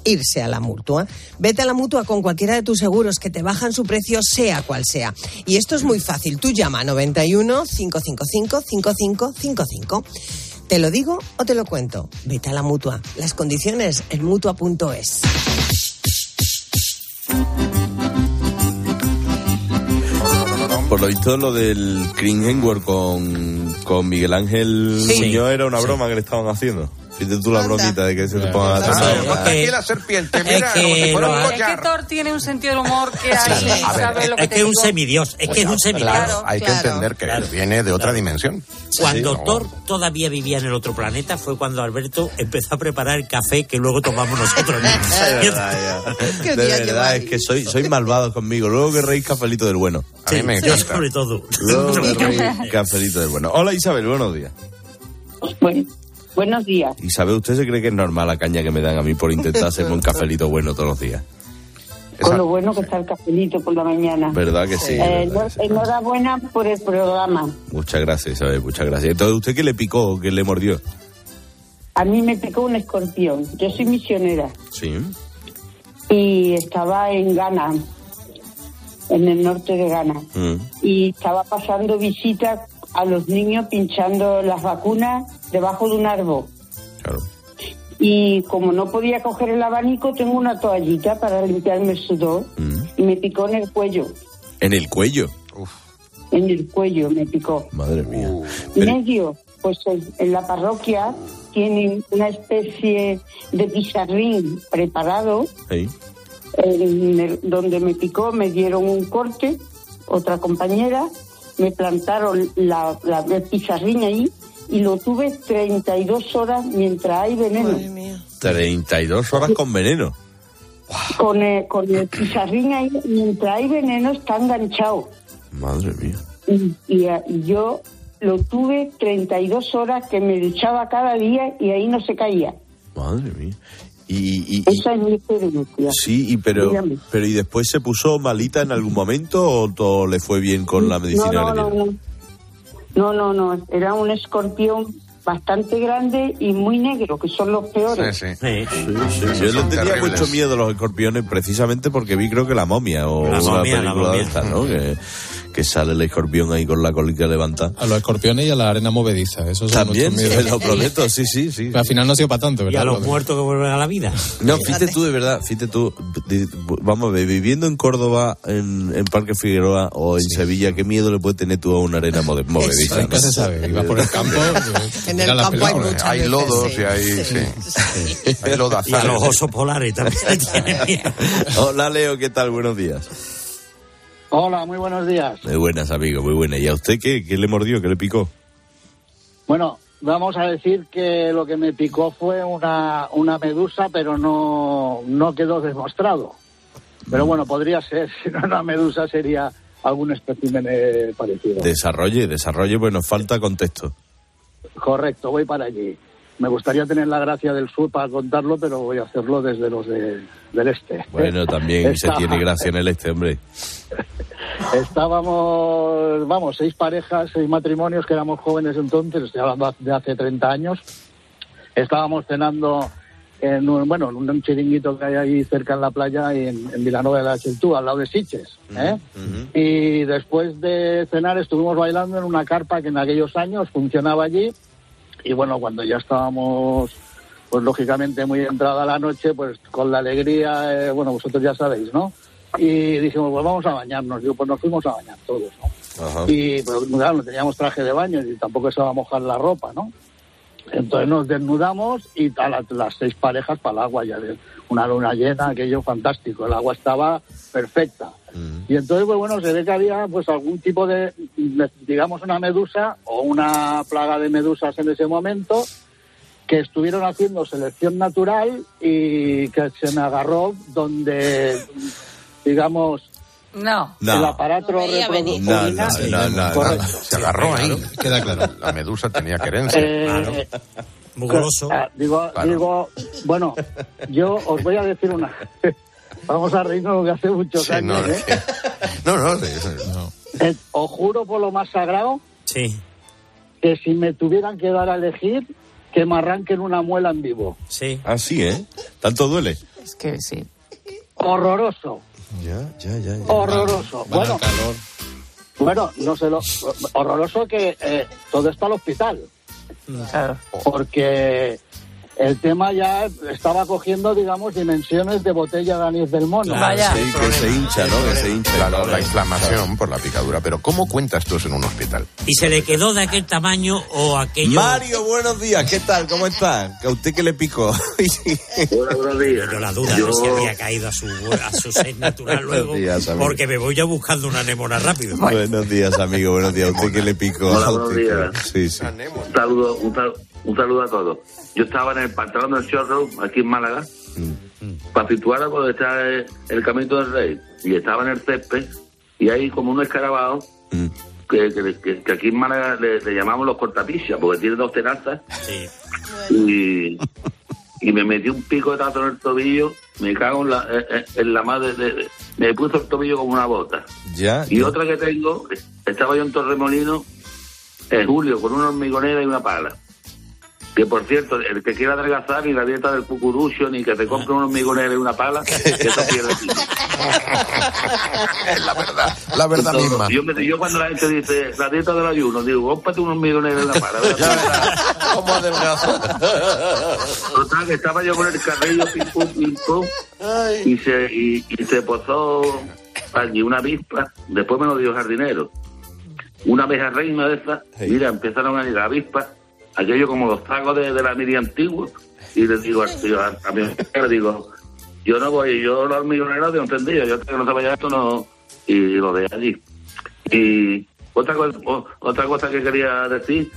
Irse a la mutua. Vete a la mutua con cualquiera de tus seguros que te bajan su precio, sea cual sea. Y esto es muy fácil. Tú llama a 91 555 5555. ¿Te lo digo o te lo cuento? Vete a la mutua. Las condiciones en mutua.es. Por lo visto, lo del Kringenwer con, con Miguel Ángel Sí. Muñoz era una Sí. broma que le estaban haciendo. Fíjate tú la bromita de que se te pongan a Ah, temblar. aquí la serpiente, mira, que como si fuera un lo- Es que. Thor tiene un sentido del humor que hay, a ver, ¿sabes lo que Es que es un semidios, es que es un semidios. Hay que entender que viene de otra dimensión. Cuando. Thor todavía vivía en el otro planeta fue cuando Alberto empezó a preparar el café que luego tomamos nosotros. De verdad, es que soy, soy malvado conmigo. Luego que reís cafelito del bueno. A mí me yo encanta. sobre todo. Luego que reís cafelito del bueno. Hola Isabel, buenos días. Bueno, buenos días. Isabel, ¿usted se cree que es normal la caña que me dan a mí por intentar hacerme un cafelito bueno todos los días? Con lo bueno que está el cafelito por la mañana. ¿Verdad que sí? Eh, enhor- enhorabuena por el programa. Muchas gracias, Isabel, muchas gracias. Entonces, ¿usted qué le picó, qué le mordió? A mí me picó un escorpión. Yo soy misionera Sí. y estaba en Ghana, en el norte de Ghana. Mm. Y estaba pasando visitas a los niños pinchando las vacunas debajo de un árbol. Y como no podía coger el abanico, tengo una toallita para limpiarme el sudor y me picó en el cuello. En el cuello. En el cuello me picó. Madre mía. medio, pues en, la parroquia tienen una especie de pizarrín preparado Sí. en el- donde me picó, me dieron un corte, otra compañera, me plantaron la, la, el pizarrín ahí y lo tuve 32 horas mientras hay veneno. 32 horas con veneno. Con el, con el pizarrín ahí, mientras hay veneno está enganchado. Madre mía. Y, y, y yo lo tuve 32 horas que me duchaba cada día y ahí no se caía. Madre mía. Y, y- y- Esa es mi experiencia. sí, y pero, Dígame. pero ¿y después se puso malita en algún momento o todo le fue bien con la medicina no, no, no, no, no, no, era un escorpión bastante grande y muy negro, que son los peores. Sí, Yo le tenía terribles. mucho miedo a los escorpiones precisamente porque vi creo que la momia o La una momia, la película de momia. estas, ¿no? Que, que sale el escorpión ahí con la colita levantada. A los escorpiones y a la arena movediza. Eso También, te lo prometo, sí, sí, sí. Pero al final no ha sido para tanto, Y ¿verdad? a los muertos que vuelven a la vida. No, fíjate tú, de verdad, fíjate tú, vamos a ver, viviendo en Córdoba, en, en Parque Figueroa o en Sevilla, ¿qué miedo le puede tener tú a una arena movediza? Nunca se sabe. Ibas por el campo. En el campo hay muchas Hay veces, lodos sí. y hay, sí. Hay Y a lodazales. los osos polares también tienen miedo. Hola, Leo, ¿qué tal? Buenos días. Hola, muy buenos días. Muy buenas, amigo, muy buenas. ¿Y a usted qué? ¿Qué le mordió? ¿Qué le picó? Bueno, vamos a decir que lo que me picó fue una, una medusa, pero no, no quedó demostrado. Pero bueno, podría ser, si no una medusa sería algún espécimen eh, parecido. Desarrolle, desarrolle, pues nos falta contexto. Correcto, voy para allí. Me gustaría tener la gracia del sur para contarlo, pero voy a hacerlo desde los de- del este. Bueno, también se tiene gracia en el este, hombre. Estábamos, vamos, seis parejas, seis matrimonios que éramos jóvenes entonces, estoy hablando de hace 30 años. Estábamos cenando en un, bueno, en un chiringuito que hay ahí cerca en la playa, en, en Vilanova de la Cheltú, al lado de Siches. ¿eh? Y después de cenar estuvimos bailando en una carpa que en aquellos años funcionaba allí. Y bueno, cuando ya estábamos, pues lógicamente muy entrada la noche, pues con la alegría, eh, bueno, vosotros ya sabéis, ¿no? Y dijimos, pues vamos a bañarnos. Digo, pues nos fuimos a bañar todos, ¿no? Y pero, claro, no teníamos traje de baño y tampoco se va a mojar la ropa, ¿no? Entonces nos desnudamos y a la- las seis parejas para el agua, ya de una luna llena, aquello fantástico. El agua estaba perfecta. Y entonces, pues bueno, se ve que había pues algún tipo de- digamos, una medusa o una plaga de medusas en ese momento que estuvieron haciendo selección natural y que se me agarró donde, digamos, No. el aparato reproductor. No, no, no, no, Correcto. Se agarró ahí. Queda claro. La medusa tenía querencia. Eh, Muy goloso. Ah, digo, Claro. digo, bueno, yo os voy a decir una. Vamos a reírnos lo que hace muchos Sí, años, no, ¿eh? No, no, sí, sí. Eh, Os juro por lo más sagrado Sí, que si me tuvieran que dar a elegir, que me arranquen una muela en vivo. sí. Así, ¿eh? ¿Tanto duele? Es que sí. Horroroso, Ya, ya, ya. ya. horroroso. Van Bueno, calor. bueno, no sé lo. Horroroso que eh, todo está al hospital. Claro. Porque el tema ya estaba cogiendo, digamos, dimensiones de botella de anís del mono. Vaya. Sí, que se hincha, ¿no? Que se hincha. Claro, la inflamación por la picadura. Pero ¿cómo cuentas tú eso en un hospital? ¿Y se le quedó de aquel tamaño o aquello? Mario, buenos días. ¿Qué tal? ¿Cómo están? ¿A usted qué le picó? Buenos días. Pero la duda Yo- de si había caído a su, a su ser natural Buenos luego, días, amigo. porque me voy ya buscando una anémona rápido. Buenos días, amigo. Buenos días. ¿A usted qué le picó? Hola, ¿A buenos días. Sí, sí. Un saludo, un, sal- un saludo a todos. Yo estaba en el pantalón del showroom aquí en Málaga para situar donde está el, el Camino del Rey y estaba en el césped y hay como un escarabajo que, que- que- que aquí en Málaga le, le llamamos los cortapichas porque tiene dos tenazas Sí. y, y me metí un pico de tazo en el tobillo me cago en la, eh, eh, en la madre de, Me puso el tobillo como una bota. Ya. Y otra que tengo, estaba yo en Torremolino en julio con una hormigonera y una pala. Que por cierto, el que quiera adelgazar ni la dieta del cucurucho, ni que te compre una hormigonera y una pala, que eso pierde. Es la verdad, la verdad Entonces, misma. Yo, me- yo cuando la gente dice la dieta del ayuno, digo, cómprate una hormigonera y una pala. ¿Cómo adelgaza? Total, que estaba yo con el carrillo, pim pum, pim pum, y se, y, y se posó allí una avispa, después me lo dio el jardinero. Una abeja reina de esas, mira, empezaron a llegar avispas, aquello como los tragos de, de la media antigua, y le digo al tío, a, a mi mujer, le digo, yo no voy, yo los milloneros de un tendido, yo que no se vaya esto no, y lo de allí. Y otra cosa, otra cosa que quería decir,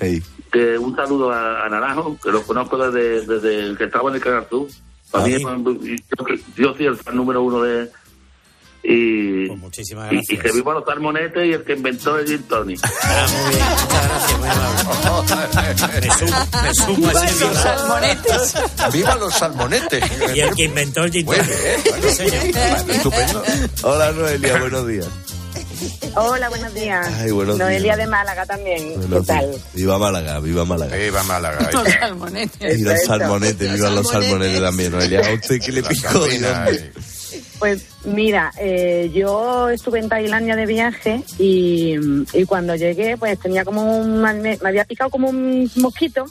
que un saludo a, a Naranjo, que lo conozco desde, desde que estaba en el Canal Sur. Para mí, yo, yo soy el fan número uno de... Y, muchísimas y, gracias. y que viva los salmonetes y el que inventó el gin tonic. Ah, muy bien, muchas gracias, muy amable. Me sumo, me sumo a ese Los salmonetes. ¡Viva los salmonetes! Y el que inventó el gin tonic. bueno, estupendo. Hola, Noelia, buenos días. Hola, buenos días. Ay, buenos Noelia días. de Málaga también. Buenos ¿Qué tal? Viva Málaga, viva Málaga. Viva Málaga. Los salmonetes. Y los salmonetes, viva los salmonetes también, Noelia. ¿A usted qué le picó? Pues mira, eh, yo estuve en Tailandia de viaje y, cuando llegué, pues tenía como un. Me, me había picado como un mosquito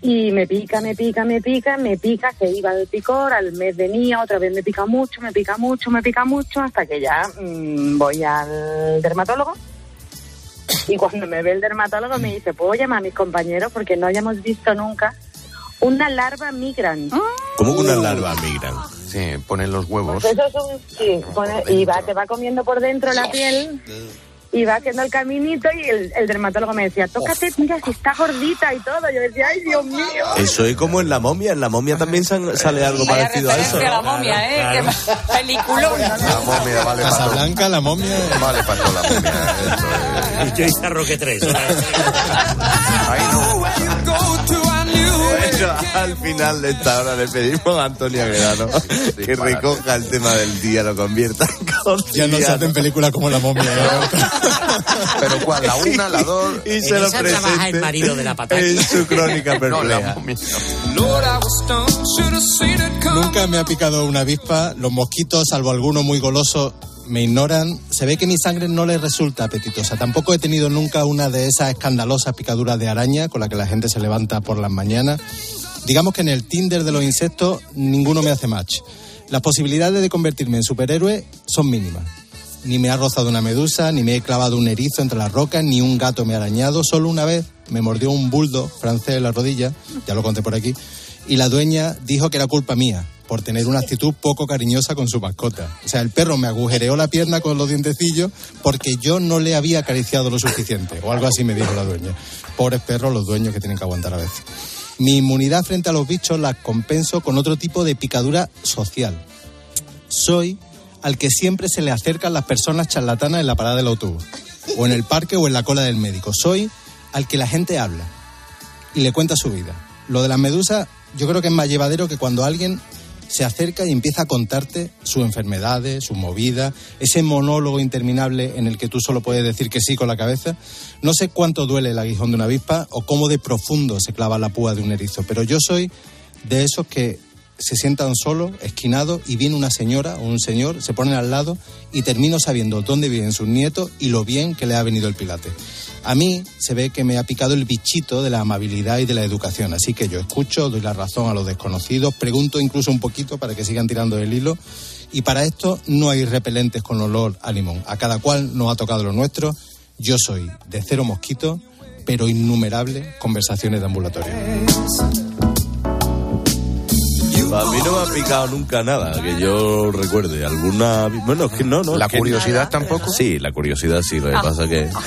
y me pica, me pica, me pica, me pica, que iba del picor, al mes venía, otra vez me pica mucho, me pica mucho, me pica mucho, hasta que ya mm, voy al dermatólogo. Y cuando me ve el dermatólogo me dice, ¿puedo llamar a mis compañeros? Porque no hayamos visto nunca una larva migran. ¿Cómo que una larva migran? Sí, ponen los huevos. Pues eso es un... Sí, pone- y va, te va comiendo por dentro la piel y va haciendo el caminito y el, el dermatólogo me decía, tócate, mira, si está gordita y todo. Yo decía, ay, Dios mío. Eso es como en la momia. En la momia también sale algo parecido a eso. la ¿no? momia, ¿eh? Claro. Qué peliculón. La momia vale para todo. Casablanca, la momia. Vale para la momia. Y yo hice a Roque 3. Bueno, al final de esta hora le pedimos a Antonio Guerrero que recoja el tema del día, lo convierta en Ya no se cotidiano. hacen películas como la momia. Pero ¿cuál? ¿La una, la dos? Y se lo presente el marido de la patata. en su crónica No, la perpleja. momia. Nunca me ha picado una avispa. Los mosquitos, salvo algunos muy golosos, me ignoran. Se ve que mi sangre no les resulta apetitosa. Tampoco he tenido nunca una de esas escandalosas picaduras de araña con la que la gente se levanta por las mañanas. Digamos que en el Tinder de los insectos ninguno me hace match. Las posibilidades de convertirme en superhéroe son mínimas. Ni me ha rozado una medusa, ni me he clavado un erizo entre las rocas, ni un gato me ha arañado. Solo una vez me mordió un bulldog francés en la rodilla, ya lo conté por aquí, y la dueña dijo que era culpa mía por tener una actitud poco cariñosa con su mascota. O sea, el perro me agujereó la pierna con los dientecillos porque yo no le había acariciado lo suficiente, o algo así me dijo la dueña. Pobres perros, los dueños que tienen que aguantar a veces. Mi inmunidad frente a los bichos la compenso con otro tipo de picadura social. Soy al que siempre se le acercan las personas charlatanas en la parada del autobús, o en el parque o en la cola del médico. Soy al que la gente habla y le cuenta su vida. Lo de las medusas yo creo que es más llevadero que cuando alguien se acerca y empieza a contarte sus enfermedades, sus movidas, ese monólogo interminable en el que tú solo puedes decir que sí con la cabeza. No sé cuánto duele el aguijón de una avispa o cómo de profundo se clava la púa de un erizo, pero yo soy de esos que se sientan solos, esquinados, y viene una señora o un señor, se ponen al lado y termino sabiendo dónde viven sus nietos y lo bien que le ha venido el pilate. A mí se ve que me ha picado el bichito de la amabilidad y de la educación, así que yo escucho, doy la razón a los desconocidos, pregunto incluso un poquito para que sigan tirando del hilo. Y para esto no hay repelentes con olor a limón. A cada cual nos ha tocado lo nuestro. Yo soy de cero mosquito, pero innumerables conversaciones de ambulatorio. A mí no me ha picado nunca nada, que yo recuerde. Alguna. Bueno, es que no, no. ¿La es que- curiosidad tampoco? Sí, la curiosidad sí, lo que pasa que.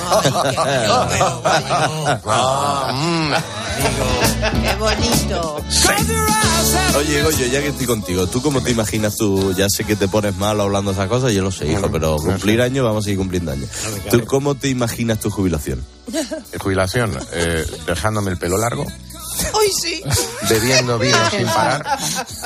Qué bonito. Oye, Goyo, ya que estoy contigo, ¿tú cómo te imaginas tú? Ya sé que te pones mal hablando de esas cosas, yo lo sé, hijo, pero cumplir años, vamos a seguir cumpliendo años. ¿Tú cómo te imaginas tu jubilación? En jubilación, eh, dejándome el pelo largo, Hoy sí. bebiendo vino sin parar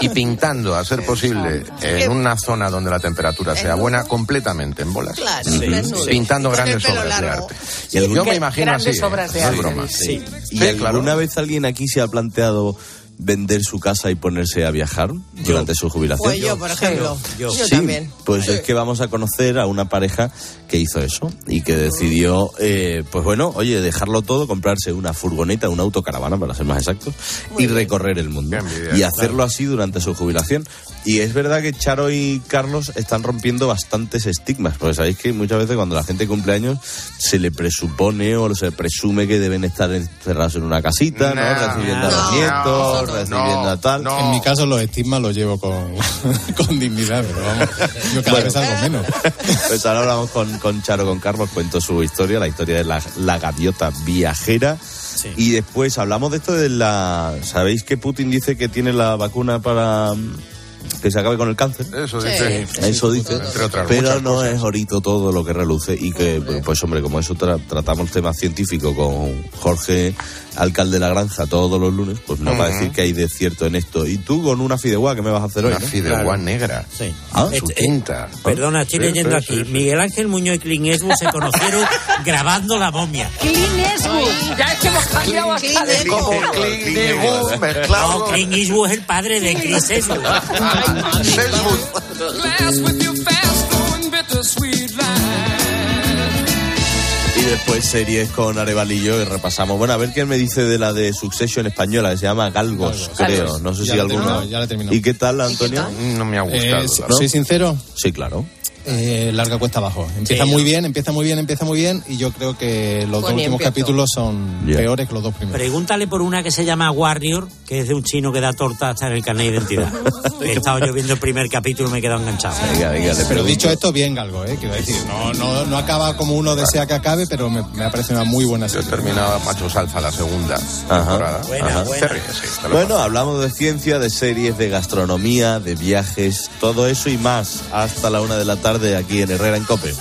y pintando, a ser posible, en una zona donde la temperatura sea buena, completamente en bolas. Claro, desnudo. Pintando grandes obras de arte. Y Yo me imagino así. Grandes ¿eh? obras de No es arte, broma. Sí. ¿Y Sí, alguna claro. vez alguien aquí se ha planteado vender su casa y ponerse a viajar durante su jubilación? Pues yo, por ejemplo. Yo, Sí, también. Pues es que vamos a conocer a una pareja que hizo eso y que decidió, eh, pues bueno, oye, dejarlo todo, comprarse una furgoneta, una autocaravana, para ser más exactos, y recorrer el mundo. Y hacerlo así durante su jubilación. Y es verdad que Charo y Carlos están rompiendo bastantes estigmas, porque sabéis que muchas veces cuando la gente cumple años se le presupone o se presume que deben estar encerrados en una casita, ¿no? No, Recibiendo a los no, nietos, no, recibiendo a tal. En mi caso los estigmas los llevo con, con dignidad, pero vamos, yo cada Bueno. vez algo menos. Pues ahora hablamos con, con Charo, con Carlos, cuento su historia, la historia de la, la gaviota viajera. Y después hablamos de esto de la... ¿Sabéis que Putin dice que tiene la vacuna para que se acabe con el cáncer? Eso dice. Eso dice. Entre otras Pero no cosas. es ahorito todo lo que reluce y que, pues hombre, como eso tra- tratamos temas científicos con Jorge, alcalde de la granja, todos los lunes, pues no va a decir que hay de cierto en esto. ¿Y tú con una fideuá qué me vas a hacer hoy? Una no? fideuá Claro. negra. Sí. Ah, Su Este, eh, tinta. Perdona, estoy Sí, leyendo sí, aquí. sí, sí. Miguel Ángel Muñoz y Clint Eastwood se conocieron grabando la momia. Clint Eastwood. Ya es que hemos cambiado hasta de Clint Eastwood Clint Eastwood es el padre de Chris Eastwood. Y después series con Arevalillo y repasamos. Bueno, a ver quién me dice de la de Succession española, que se llama Galgos, creo. No sé Ya si ya la terminado. ¿Y qué tal, Antonio? No me ha gustado. Eh, la verdad. ¿Soy sincero? Sí, claro. Eh, larga cuesta abajo. Empieza Sí, muy yo- bien, empieza muy bien, empieza muy bien y yo creo que los dos Bueno, y últimos empiezo. capítulos son Ya. peores que los dos primeros. Pregúntale por una que se llama Warrior, que es de un chino que da torta hasta en el carnet de identidad. He estado yo viendo el primer capítulo y me he quedado enganchado. Venga, venga, le Pero pregunto. dicho esto, bien Galgo, ¿eh? quiero decir, no, no, no acaba como uno desea que acabe, pero me, me ha parecido una muy buena Yo serie. terminaba Machos Alfa la segunda temporada. Buena, Ajá. buena. Sí, te lo Bueno, hablamos de ciencia, de series, de gastronomía, de viajes, todo eso y más hasta la una de la tarde aquí en Herrera en Cope.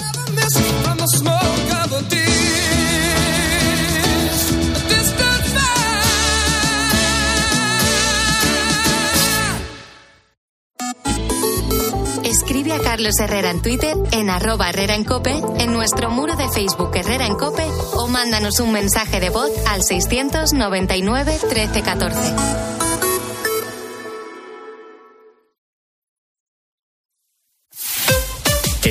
Escribe a Carlos Herrera en Twitter, en arroba Herrera en Cope, en nuestro muro de Facebook Herrera en Cope o mándanos un mensaje de voz al 699 1314.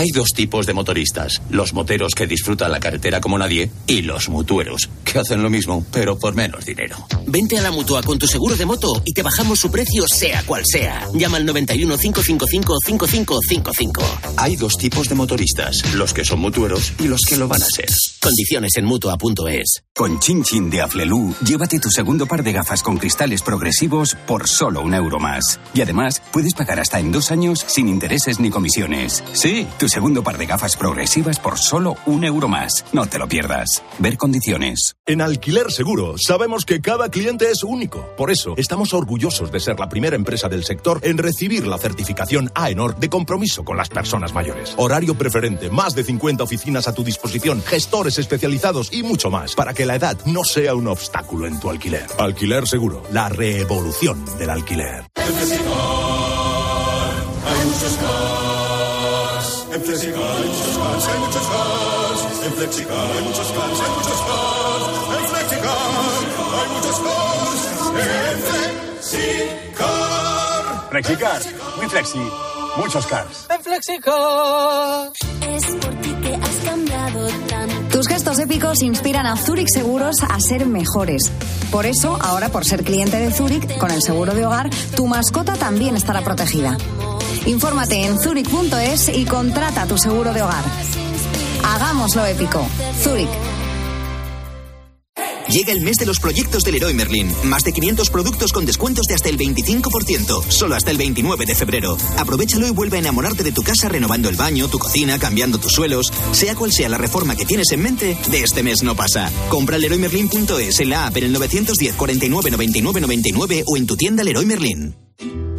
Hay dos tipos de motoristas, los moteros que disfrutan la carretera como nadie y los mutueros, que hacen lo mismo, pero por menos dinero. Vente a la mutua con tu seguro de moto y te bajamos su precio sea cual sea. Llama al 91 555 5555. Hay dos tipos de motoristas, los que son mutueros y los que lo van a ser. Condiciones en mutua.es. Con Chin Chin de Aflelu, llévate tu segundo par de gafas con cristales progresivos por solo un euro más. Y además, puedes pagar hasta en dos años sin intereses ni comisiones. Sí, tu segundo par de gafas progresivas por solo un euro más. No te lo pierdas. Ver condiciones. En Alquiler Seguro sabemos que cada cliente es único. Por eso estamos orgullosos de ser la primera empresa del sector en recibir la certificación AENOR de compromiso con las personas mayores. Horario preferente, más de 50 oficinas a tu disposición, gestores especializados y mucho más para que la edad no sea un obstáculo en tu alquiler. Alquiler Seguro, la revolución del alquiler. Hay muchos. En Flexicar hay muchos cars, hay muchos cars. En Flexicar hay muchos cars, hay muchos cars. En Flexicar hay muchos cars. En Flexicar. Flexicar, muy flexi, muchos cars. En Flexicar. Es por ti que has cambiado tanto. Tus gestos épicos inspiran a Zurich Seguros a ser mejores. Por eso, ahora por ser cliente de Zurich, con el seguro de hogar, tu mascota también estará protegida. Infórmate en zurich.es y contrata tu seguro de hogar. Hagámoslo épico. Zurich. Llega el mes de los proyectos del Leroy Merlin. Más de 500 productos con descuentos de hasta el 25%. Solo hasta el 29 de febrero. Aprovechalo y vuelve a enamorarte de tu casa renovando el baño, tu cocina, cambiando tus suelos. Sea cual sea la reforma que tienes en mente, de este mes no pasa. Compra leroymerlin.es en la app en el 910 49 99 99 o en tu tienda Leroy Merlin.